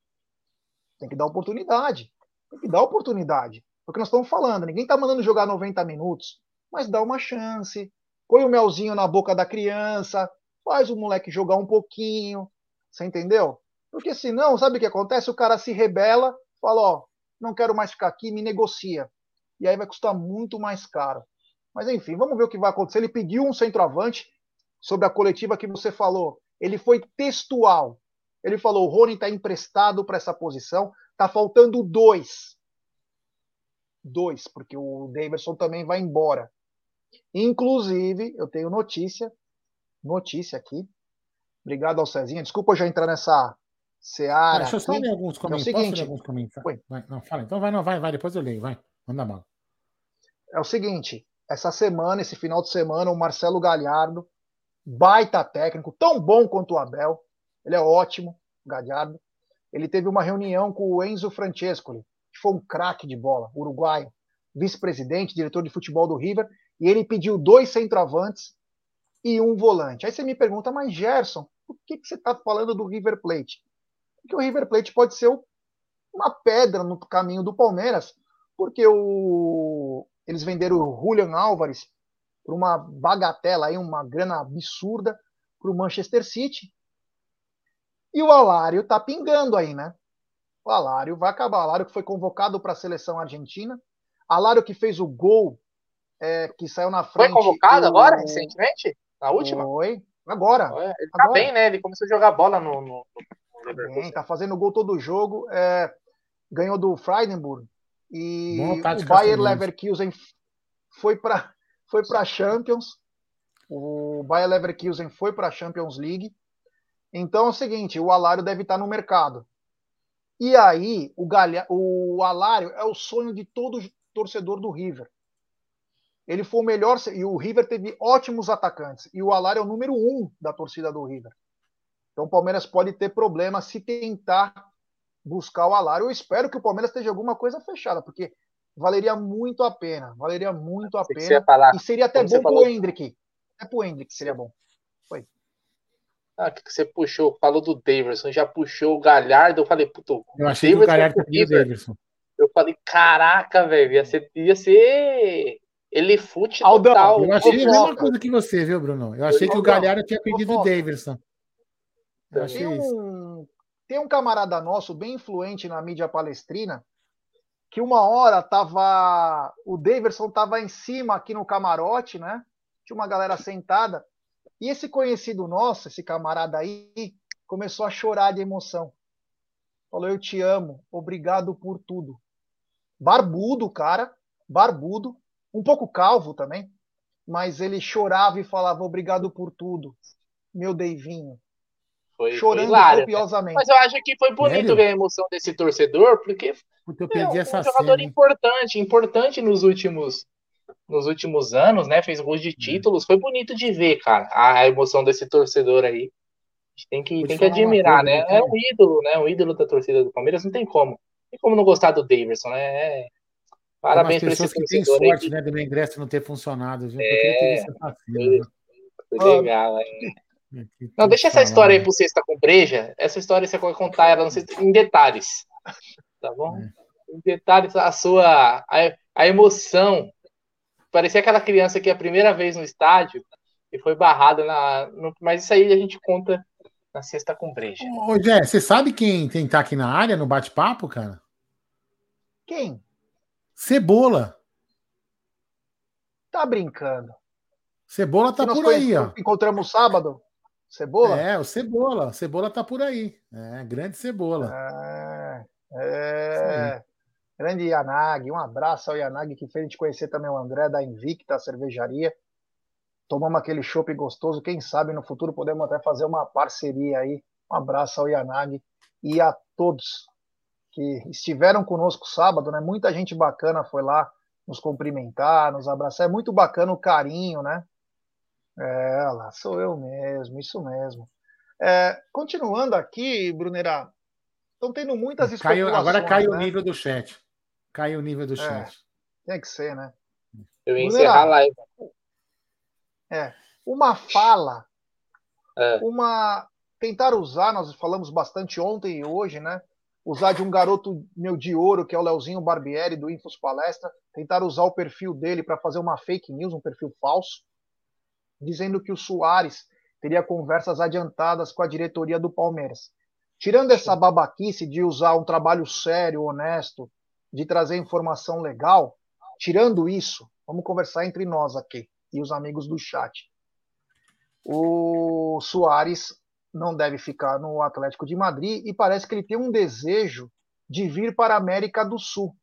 Tem que dar oportunidade. Tem que dar oportunidade. Porque nós estamos falando, ninguém está mandando jogar 90 minutos, mas dá uma chance. Põe o melzinho na boca da criança, faz o moleque jogar um pouquinho. Você entendeu? Porque senão, sabe o que acontece? O cara se rebela, fala, ó, não quero mais ficar aqui, me negocia. E aí vai custar muito mais caro. Mas enfim, vamos ver o que vai acontecer. Ele pediu um centroavante sobre a coletiva que você falou. Ele foi textual. Ele falou: o Rony está emprestado para essa posição, está faltando dois. Dois, porque o Davidson também vai embora. Inclusive, eu tenho notícia, notícia aqui. Obrigado ao Cezinha. Desculpa eu já entrar nessa seara. Deixa eu só ler alguns comentários. É o seguinte, alguns comentários. Vai, não, fala. Então vai, não, vai, vai. Depois eu leio. Vai, manda mal. É o seguinte: essa semana, esse final de semana, o Marcelo Galhardo, baita técnico, tão bom quanto o Abel, ele é ótimo, Galhardo. Ele teve uma reunião com o Enzo Francescoli, que foi um craque de bola, uruguaio, vice-presidente, diretor de futebol do River, e ele pediu dois centroavantes e um volante. Aí você me pergunta, mas Gerson, por que, que você está falando do River Plate? Porque o River Plate pode ser uma pedra no caminho do Palmeiras, porque o... eles venderam o Julian Álvares por uma bagatela, aí, uma grana absurda, para o Manchester City. E o Alário tá pingando aí, né? O Alário vai acabar. O Alário que foi convocado para a seleção argentina. Alário que fez o gol é, que saiu na frente. Foi convocado o... agora, recentemente? Na última? Foi. Agora. Ele tá agora. bem, né? Ele começou a jogar bola no. no, no bem, tá fazendo gol todo jogo. É, ganhou do Freidenburg. E o Bayer Leverkusen foi para foi para Champions. O Bayer Leverkusen foi para a Champions League. Então é o seguinte, o Alário deve estar no mercado. E aí, o, Galha, o Alário é o sonho de todo torcedor do River. Ele foi o melhor, e o River teve ótimos atacantes. E o Alário é o número um da torcida do River. Então o Palmeiras pode ter problema se tentar buscar o Alário. Eu espero que o Palmeiras esteja alguma coisa fechada, porque valeria muito a pena. Valeria muito a pena. E seria até bom para o Hendrick. Até para o Hendrick seria bom. Foi. Ah, que você puxou, falou do Davidson, já puxou o Galhardo, eu falei, puto, eu achei Davidson que o Galhardo é o Davidson. Eu falei, caraca, velho, ia ser, ia ser ele fute Aldão, total. Eu achei a mesma coisa que você, viu, Bruno? Eu achei que o Galhardo tinha pedido o Davidson. Eu achei tem, um, tem um camarada nosso bem influente na mídia palestrina que uma hora tava o Davidson tava em cima aqui no camarote, né? Tinha uma galera sentada e esse conhecido nosso, esse camarada aí, começou a chorar de emoção. Falou: Eu te amo, obrigado por tudo. Barbudo, cara, barbudo, um pouco calvo também, mas ele chorava e falava: Obrigado por tudo, meu Deivinho. Foi, chorando foi copiosamente. Mas eu acho que foi bonito Sério? ver a emoção desse torcedor, porque, porque eu perdi é um, essa um jogador cena, importante, importante nos últimos nos últimos anos, né? Fez gols de uhum. títulos. Foi bonito de ver, cara, a emoção desse torcedor aí. A gente tem que, tem que admirar, né? É um ídolo, né? Um ídolo da torcida do Palmeiras, não tem como. Não tem como não gostar do Davidson, né? É... Parabéns para esse que tem sorte, aí. né, do meu ingresso não ter funcionado. Viu? É, foi, foi legal, né? Não, deixa essa história aí pro Sexta com Breja. Essa história você pode contar ela sei, em detalhes. Tá bom? É. Em detalhes, a sua a, a emoção parecia aquela criança que é a primeira vez no estádio e foi barrada na. No, mas isso aí a gente conta na sexta com breja. Ô, Jé, você sabe quem, quem tá aqui na área no bate-papo, cara? Quem? Cebola. Tá brincando. Cebola tá por aí, ó. Encontramos sábado? Cebola? É, o Cebola. Cebola tá por aí. É, grande Cebola. É. é... Grande Yanagi, um abraço ao Yanagi que fez a gente conhecer também o André da Invicta Cervejaria. Tomamos aquele chopp gostoso, quem sabe no futuro podemos até fazer uma parceria aí. Um abraço ao Yanagi e a todos que estiveram conosco sábado, né? Muita gente bacana foi lá nos cumprimentar, nos abraçar. É muito bacana o carinho, né? É, lá sou eu mesmo, isso mesmo. É, continuando aqui, Brunerá, estão tendo muitas especulações. Caiu, agora caiu né? o nível do chat. Caiu o nível do é, chat. Tem que ser, né? Eu ia encerrar a live. É. Uma fala, é. uma. Tentar usar, nós falamos bastante ontem e hoje, né? usar de um garoto meu de ouro, que é o Leozinho Barbieri, do Infos Palestra, tentar usar o perfil dele para fazer uma fake news, um perfil falso, dizendo que o Soares teria conversas adiantadas com a diretoria do Palmeiras. Tirando essa babaquice de usar um trabalho sério, honesto, de trazer informação legal, tirando isso, vamos conversar entre nós aqui e os amigos do chat. O Soares não deve ficar no Atlético de Madrid e parece que ele tem um desejo de vir para a América do Sul.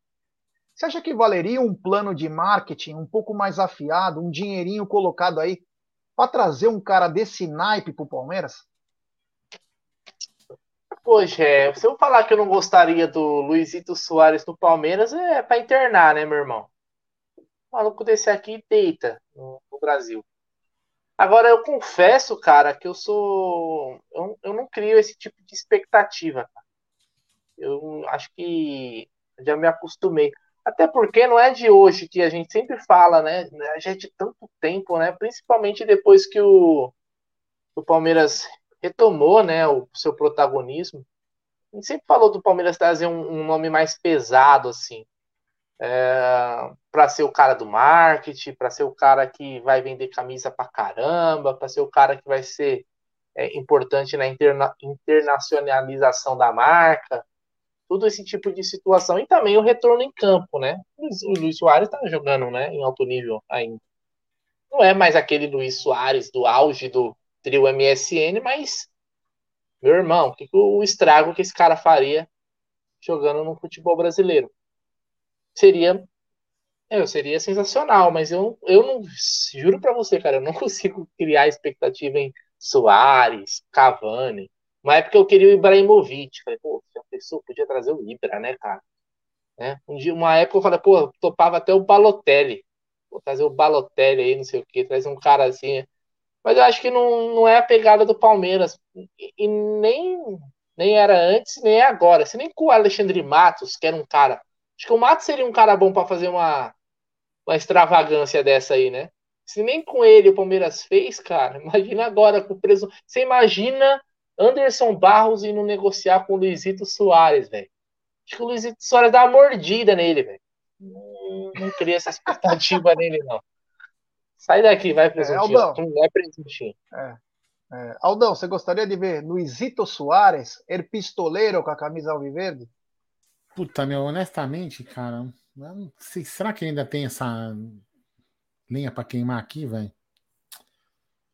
Você acha que valeria um plano de marketing um pouco mais afiado, um dinheirinho colocado aí, para trazer um cara desse naipe para o Palmeiras? Poxa, é, se eu falar que eu não gostaria do Luizito Soares no Palmeiras, é para internar, né, meu irmão? O maluco desse aqui deita no, no Brasil. Agora, eu confesso, cara, que eu sou. Eu, eu não crio esse tipo de expectativa. Cara. Eu acho que já me acostumei. Até porque não é de hoje que a gente sempre fala, né? Já é de tanto tempo, né? Principalmente depois que o, o Palmeiras retomou né, o seu protagonismo. A gente sempre falou do Palmeiras trazer um, um nome mais pesado, assim é, para ser o cara do marketing, para ser o cara que vai vender camisa para caramba, para ser o cara que vai ser é, importante na interna internacionalização da marca, tudo esse tipo de situação e também o retorno em campo, né? O Luiz Soares está jogando, né, em alto nível ainda. Não é mais aquele Luiz Soares do auge do trio MSN, mas meu irmão, o que, o estrago que esse cara faria jogando no futebol brasileiro? seria eu seria sensacional, mas eu, eu não juro para você, cara, eu não consigo criar expectativa em Soares, Cavani. Uma época eu queria o Ibrahimovic, falei, pô, pessoa podia trazer o Ibra, né, cara? Né? Um dia, uma época eu falei, pô, topava até o Balotelli. Vou trazer o Balotelli aí, não sei o que, traz um cara assim. Mas eu acho que não, não é a pegada do Palmeiras. E, e nem, nem era antes, nem é agora. Se nem com o Alexandre Matos, que era um cara Acho que o Matos seria um cara bom para fazer uma, uma extravagância dessa aí, né? Se nem com ele o Palmeiras fez, cara, imagina agora com o preso. Você imagina Anderson Barros indo negociar com o Luizito Soares, velho. Acho que o Luizito Soares dá uma mordida nele, velho. Não, não cria essa expectativa nele, não. Sai daqui, vai, presuntinho. É, Aldão. Vai, presuntinho. É. É. Aldão, você gostaria de ver Luizito Soares, er pistoleiro com a camisa alviverde? Puta, meu, honestamente, cara, sei, será que ainda tem essa lenha para queimar aqui, velho?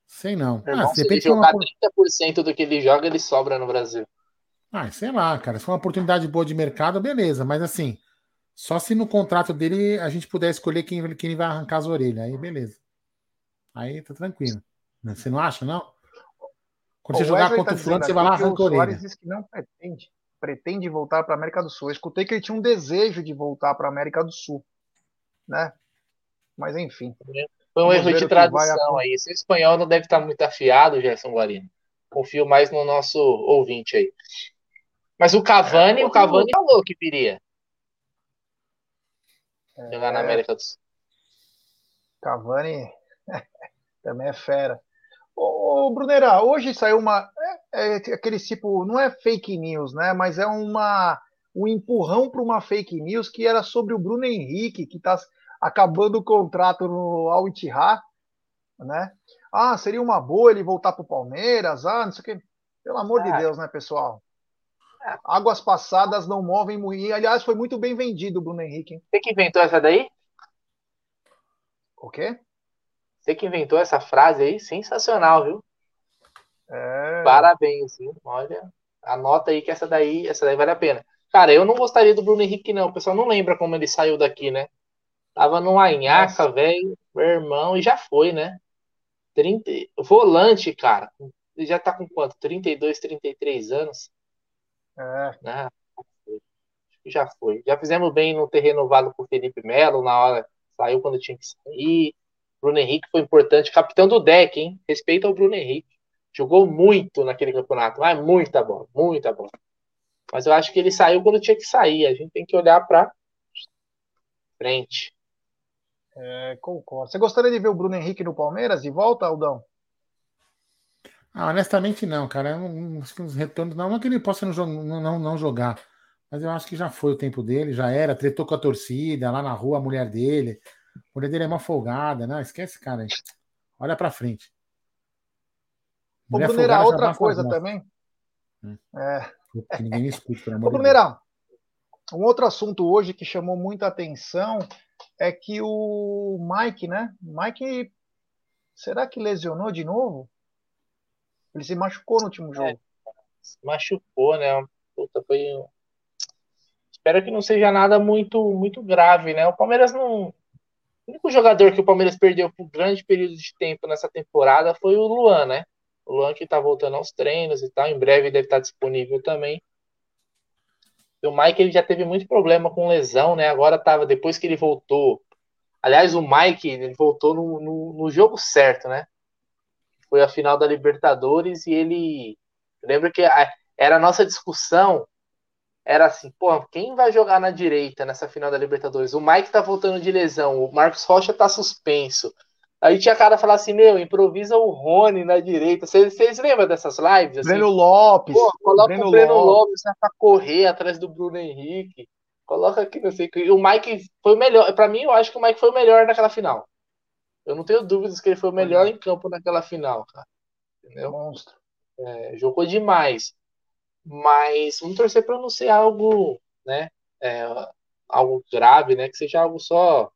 Sei não. ah, se, ele jogar uma... 30% do que ele joga, ele sobra no Brasil. Ah, sei lá, cara. Se for uma oportunidade boa de mercado, beleza. Mas assim, só se no contrato dele a gente puder escolher quem, quem vai arrancar as orelhas. Aí, beleza. Aí tá tranquilo. Você não acha, não? Quando você jogar contra o fulano, você vai lá arrancar a orelha. O Soares disse que não pretende pretende voltar para a América do Sul. Eu escutei que ele tinha um desejo de voltar para a América do Sul, né? Mas enfim. Foi um erro de tradução aí. Esse espanhol não deve estar muito afiado, Gerson Guarino. Confio mais no nosso ouvinte aí. Mas o Cavani, é, o Cavani falou que viria. É, jogar na América do Sul. Cavani também é fera. Ô, Brunera, hoje saiu uma. É, é, aquele tipo. Não é fake news, né? Mas é uma, um empurrão para uma fake news que era sobre o Bruno Henrique, que está acabando o contrato no Al Ittihad, né? Ah, seria uma boa ele voltar para o Palmeiras, ah, não sei o quê. Pelo amor de Deus, né, pessoal? Águas passadas não movem moinho. Aliás, foi muito bem vendido o Bruno Henrique. Hein? Você que inventou essa daí? O quê? Você que inventou essa frase aí, sensacional, viu? É... Parabéns, viu? Olha, anota aí que essa daí, essa daí vale a pena. Cara, eu não gostaria do Bruno Henrique, não. O pessoal não lembra como ele saiu daqui, né? Tava no Anhaca, velho, meu irmão, e já foi, né? 30... Volante, cara. Ele já tá com quanto? 32, 33 anos? É. Né? Já foi. Já fizemos bem no ter renovado com o Felipe Melo na hora. Saiu quando tinha que sair. Bruno Henrique foi importante, capitão do deck, hein? Respeita o Bruno Henrique. Jogou muito naquele campeonato, mas muita bola, muita bola. Mas eu acho que ele saiu quando tinha que sair. A gente tem que olhar para frente. É, concordo. Você gostaria de ver o Bruno Henrique no Palmeiras de volta, Aldão? Ah, honestamente, não, cara. Acho que os retornos. Não, não que ele possa não, não, não jogar. Mas eu acho que já foi o tempo dele, já era, tretou com a torcida, lá na rua, a mulher dele. A mulher dele é uma folgada, não, esquece, cara. Olha pra frente. Ô, Bruneira, outra coisa também. Hum. É. Que ninguém me escuta, pelo amor Ô, Bruneira, um outro assunto hoje que chamou muita atenção é que o Mike, né? Mike, será que lesionou de novo? Ele se machucou no último jogo. É, se machucou, né? Puta, foi. Espero que não seja nada muito, muito grave, né? O Palmeiras não. O único jogador que o Palmeiras perdeu por grande período de tempo nessa temporada foi o Luan, né? O Luan que tá voltando aos treinos e tal. Em breve deve estar disponível também. O Mike ele já teve muito problema com lesão, né? Agora tava, depois que ele voltou. Aliás, o Mike ele voltou no, no, no jogo certo, né? Foi a final da Libertadores e ele. Lembra que a, era a nossa discussão. Era assim, pô, quem vai jogar na direita nessa final da Libertadores? O Mike tá voltando de lesão, o Marcos Rocha tá suspenso. Aí tinha cara falar assim, meu, improvisa o Rony na direita. Vocês lembram dessas lives? Assim? Breno Lopes. Pô, coloca Breno o Breno Lopes, Lopes pra correr atrás do Bruno Henrique. Coloca aqui, não sei o Mike foi o melhor. Para mim, eu acho que o Mike foi o melhor naquela final. Eu não tenho dúvidas que ele foi o melhor em campo naquela final, cara. Entendeu? Monstro. É, jogou demais. Mas vamos torcer para não ser algo, né? É, algo grave, né? Que seja algo só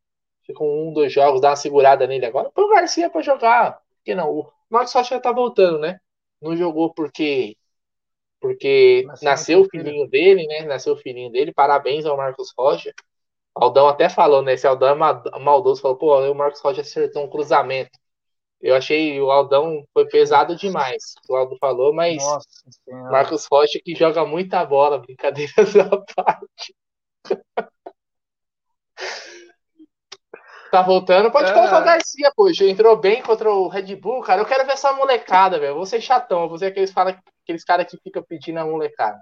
com um, dois jogos, dá uma segurada nele agora. Põe o Garcia para jogar. Porque não? O Marcos Rocha tá voltando, né? Não jogou porque porque nasceu, nasceu o filhinho dele, né? Nasceu o filhinho dele. Parabéns ao Marcos Rocha. Aldão até falou, né? Esse Aldão é maldoso. Falou, pô, o Marcos Rocha acertou um cruzamento. Eu achei o Aldão foi pesado demais, o Aldo falou, mas Nossa, Marcos Rocha que joga muita bola, brincadeiras à parte. Tá voltando, pode é. colocar o Garcia, poxa. Entrou bem contra o Red Bull, cara. Eu quero ver essa molecada, velho. Vou ser chatão, vou ser aqueles, fala, aqueles caras que ficam pedindo a molecada.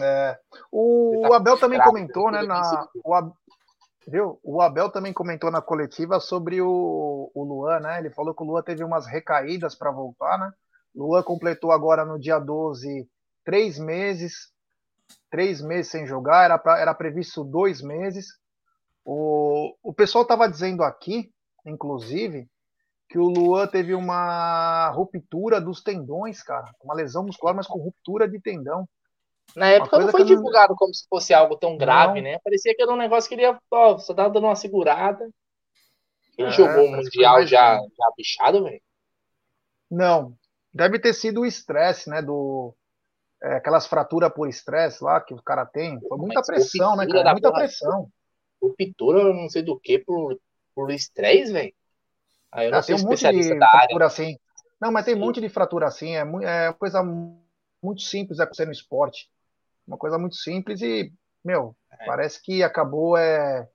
É. O, tá Abel também comentou, né? Na, o, Ab... Viu? o Abel também comentou na coletiva sobre o, o Luan, né? Ele falou que o Luan teve umas recaídas para voltar, né? Luan completou agora no dia 12 três meses, três meses sem jogar, era, pra, era previsto dois meses. O, o pessoal estava dizendo aqui, inclusive, que o Luan teve uma ruptura dos tendões, cara. Uma lesão muscular, mas com ruptura de tendão. Na época não foi divulgado não... como se fosse algo tão grave, não. né? Parecia que era um negócio que ele ia, ó, só tava dando uma segurada. Ele é, jogou o Mundial já, já bichado, velho? Não. Deve ter sido o estresse, né? Do, é, aquelas fraturas por estresse lá que o cara tem. Foi muita pressão, né, cara? Muita pressão ruptura, não sei do que, por, por estresse, velho. Aí eu não ah, sou um especialista da área. Assim. Não, mas tem Sim. um monte de fratura assim, é, é coisa muito simples é acontecer no esporte. Uma coisa muito simples e, meu, é. parece que acabou é,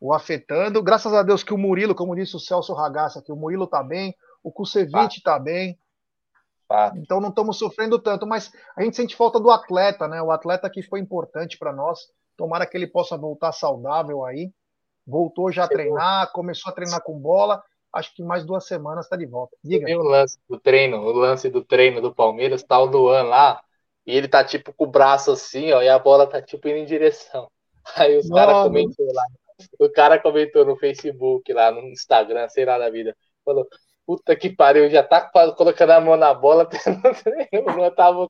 o afetando. Graças a Deus que o Murilo, como disse o Celso Ragassa, que o Murilo tá bem, o Kusevich tá bem. Ah. Então não estamos sofrendo tanto, mas a gente sente falta do atleta, né? O atleta que foi importante para nós. Tomara que ele possa voltar saudável aí. Voltou já a treinar, começou a treinar com bola. Acho que mais duas semanas está de volta. Diga. Tem o lance do treino, o lance do treino do Palmeiras, tá o Luan lá, e ele tá tipo com o braço assim, ó, e a bola tá tipo indo em direção. Aí os caras comentou lá. O cara comentou no Facebook, lá no Instagram, sei lá da vida. Falou: Puta que pariu, já tá colocando a mão na bola, não tava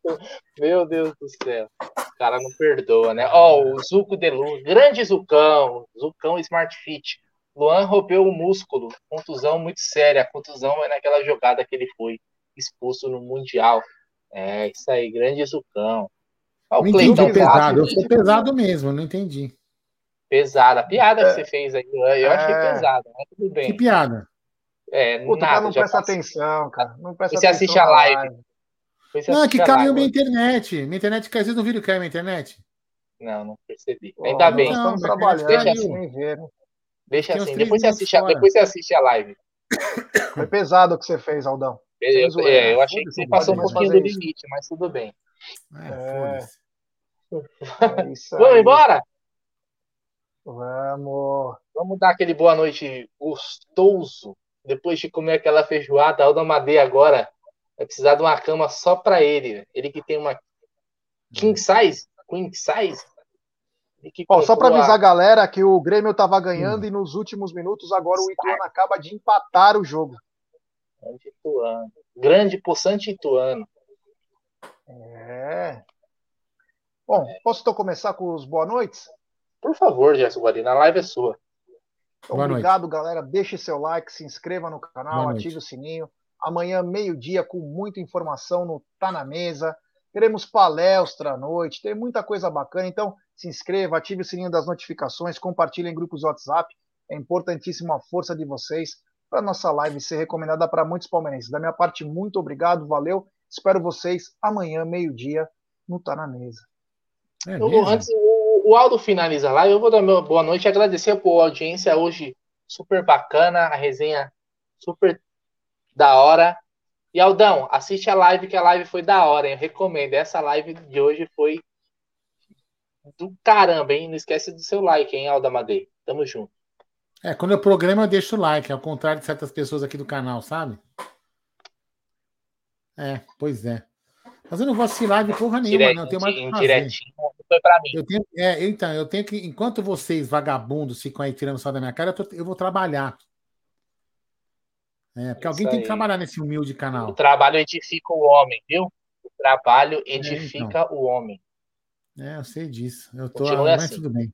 Meu Deus do céu. O cara não perdoa, né? Ó, oh, o Zuco de Luz, grande Zucão, Zucão Smart Fit. Luan rompeu o músculo, contusão muito séria. A contusão é naquela jogada que ele foi expulso no Mundial. É, isso aí, grande Zucão. Ó, entendi pesado, eu sou pesado mesmo, não entendi. Pesada, a piada é. que você fez aí, eu achei é. pesada, mas tudo bem. Que piada? É, Puta, nada, não presta atenção, cara. Não presta você atenção assiste a live. Não, que caiu minha internet. Minha internet caiu. Vocês não viram que caiu minha internet? Não, não percebi. Oh, Ainda bem. Estamos trabalhando. Deixa assim. Deixa assim. Depois você, assiste a, depois você assiste a live. Foi pesado o que você fez, Aldão. Eu, eu, é, eu achei que você passou um pouquinho do limite, mas tudo bem. É, é... Vamos embora? Vamos. Vamos dar aquele boa noite gostoso depois de comer aquela feijoada, Aldo Amadei agora vai precisar de uma cama só para ele. Ele que tem uma king size, Queen Size. Bom, só para avisar a galera que o Grêmio estava ganhando hum. e nos últimos minutos agora o Ituano acaba de empatar o jogo. Grande Ituano. Grande possante Ituano. É. Bom, posso então começar com os boa noites? Por favor, Gerson Guarina, a live é sua. Obrigado, galera. Deixe seu like, se inscreva no canal, ative o sininho. Amanhã, meio-dia, com muita informação no Tá na Mesa. Teremos palestra à noite, tem muita coisa bacana. Então, se inscreva, ative o sininho das notificações, compartilhe em grupos WhatsApp. É importantíssima a força de vocês para nossa live ser recomendada para muitos palmeirenses. Da minha parte, muito obrigado, valeu. Espero vocês amanhã, meio-dia, no Tá na Mesa. É eu, antes, o, Aldo finaliza lá, eu vou dar meu boa noite e agradecer por audiência hoje super bacana, a resenha super da hora. E Aldão, assiste a live, que a live foi da hora, hein? Eu recomendo. Essa live de hoje foi do caramba, hein? Não esquece do seu like, hein, Alda Madei. Tamo junto. É, quando eu programa, eu deixo o like, ao contrário de certas pessoas aqui do canal, sabe? É, pois é. Mas eu não vou assistir live porra nenhuma, Direto, não. Eu tenho mais que fazer. Direitinho, foi pra mim. Eu tenho, é, então, eu tenho que, enquanto vocês, vagabundos, ficam aí tirando só da minha cara, eu, tô, eu vou trabalhar. É, porque Isso alguém aí. tem que trabalhar nesse humilde canal. O trabalho edifica o homem, viu? O trabalho edifica é, então. o homem. É, eu sei disso. Eu tô, mas assim. tudo bem.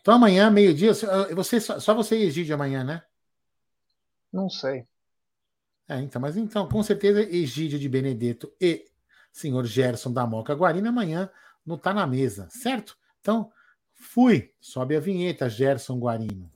Então amanhã, meio-dia, você, só você e Egídio amanhã, né? Não sei. É, então, mas então, com certeza, Egídio de Benedetto e senhor Gerson da Moca Guarina amanhã não tá na mesa, certo? Então, fui. Sobe a vinheta, Gerson Guarino.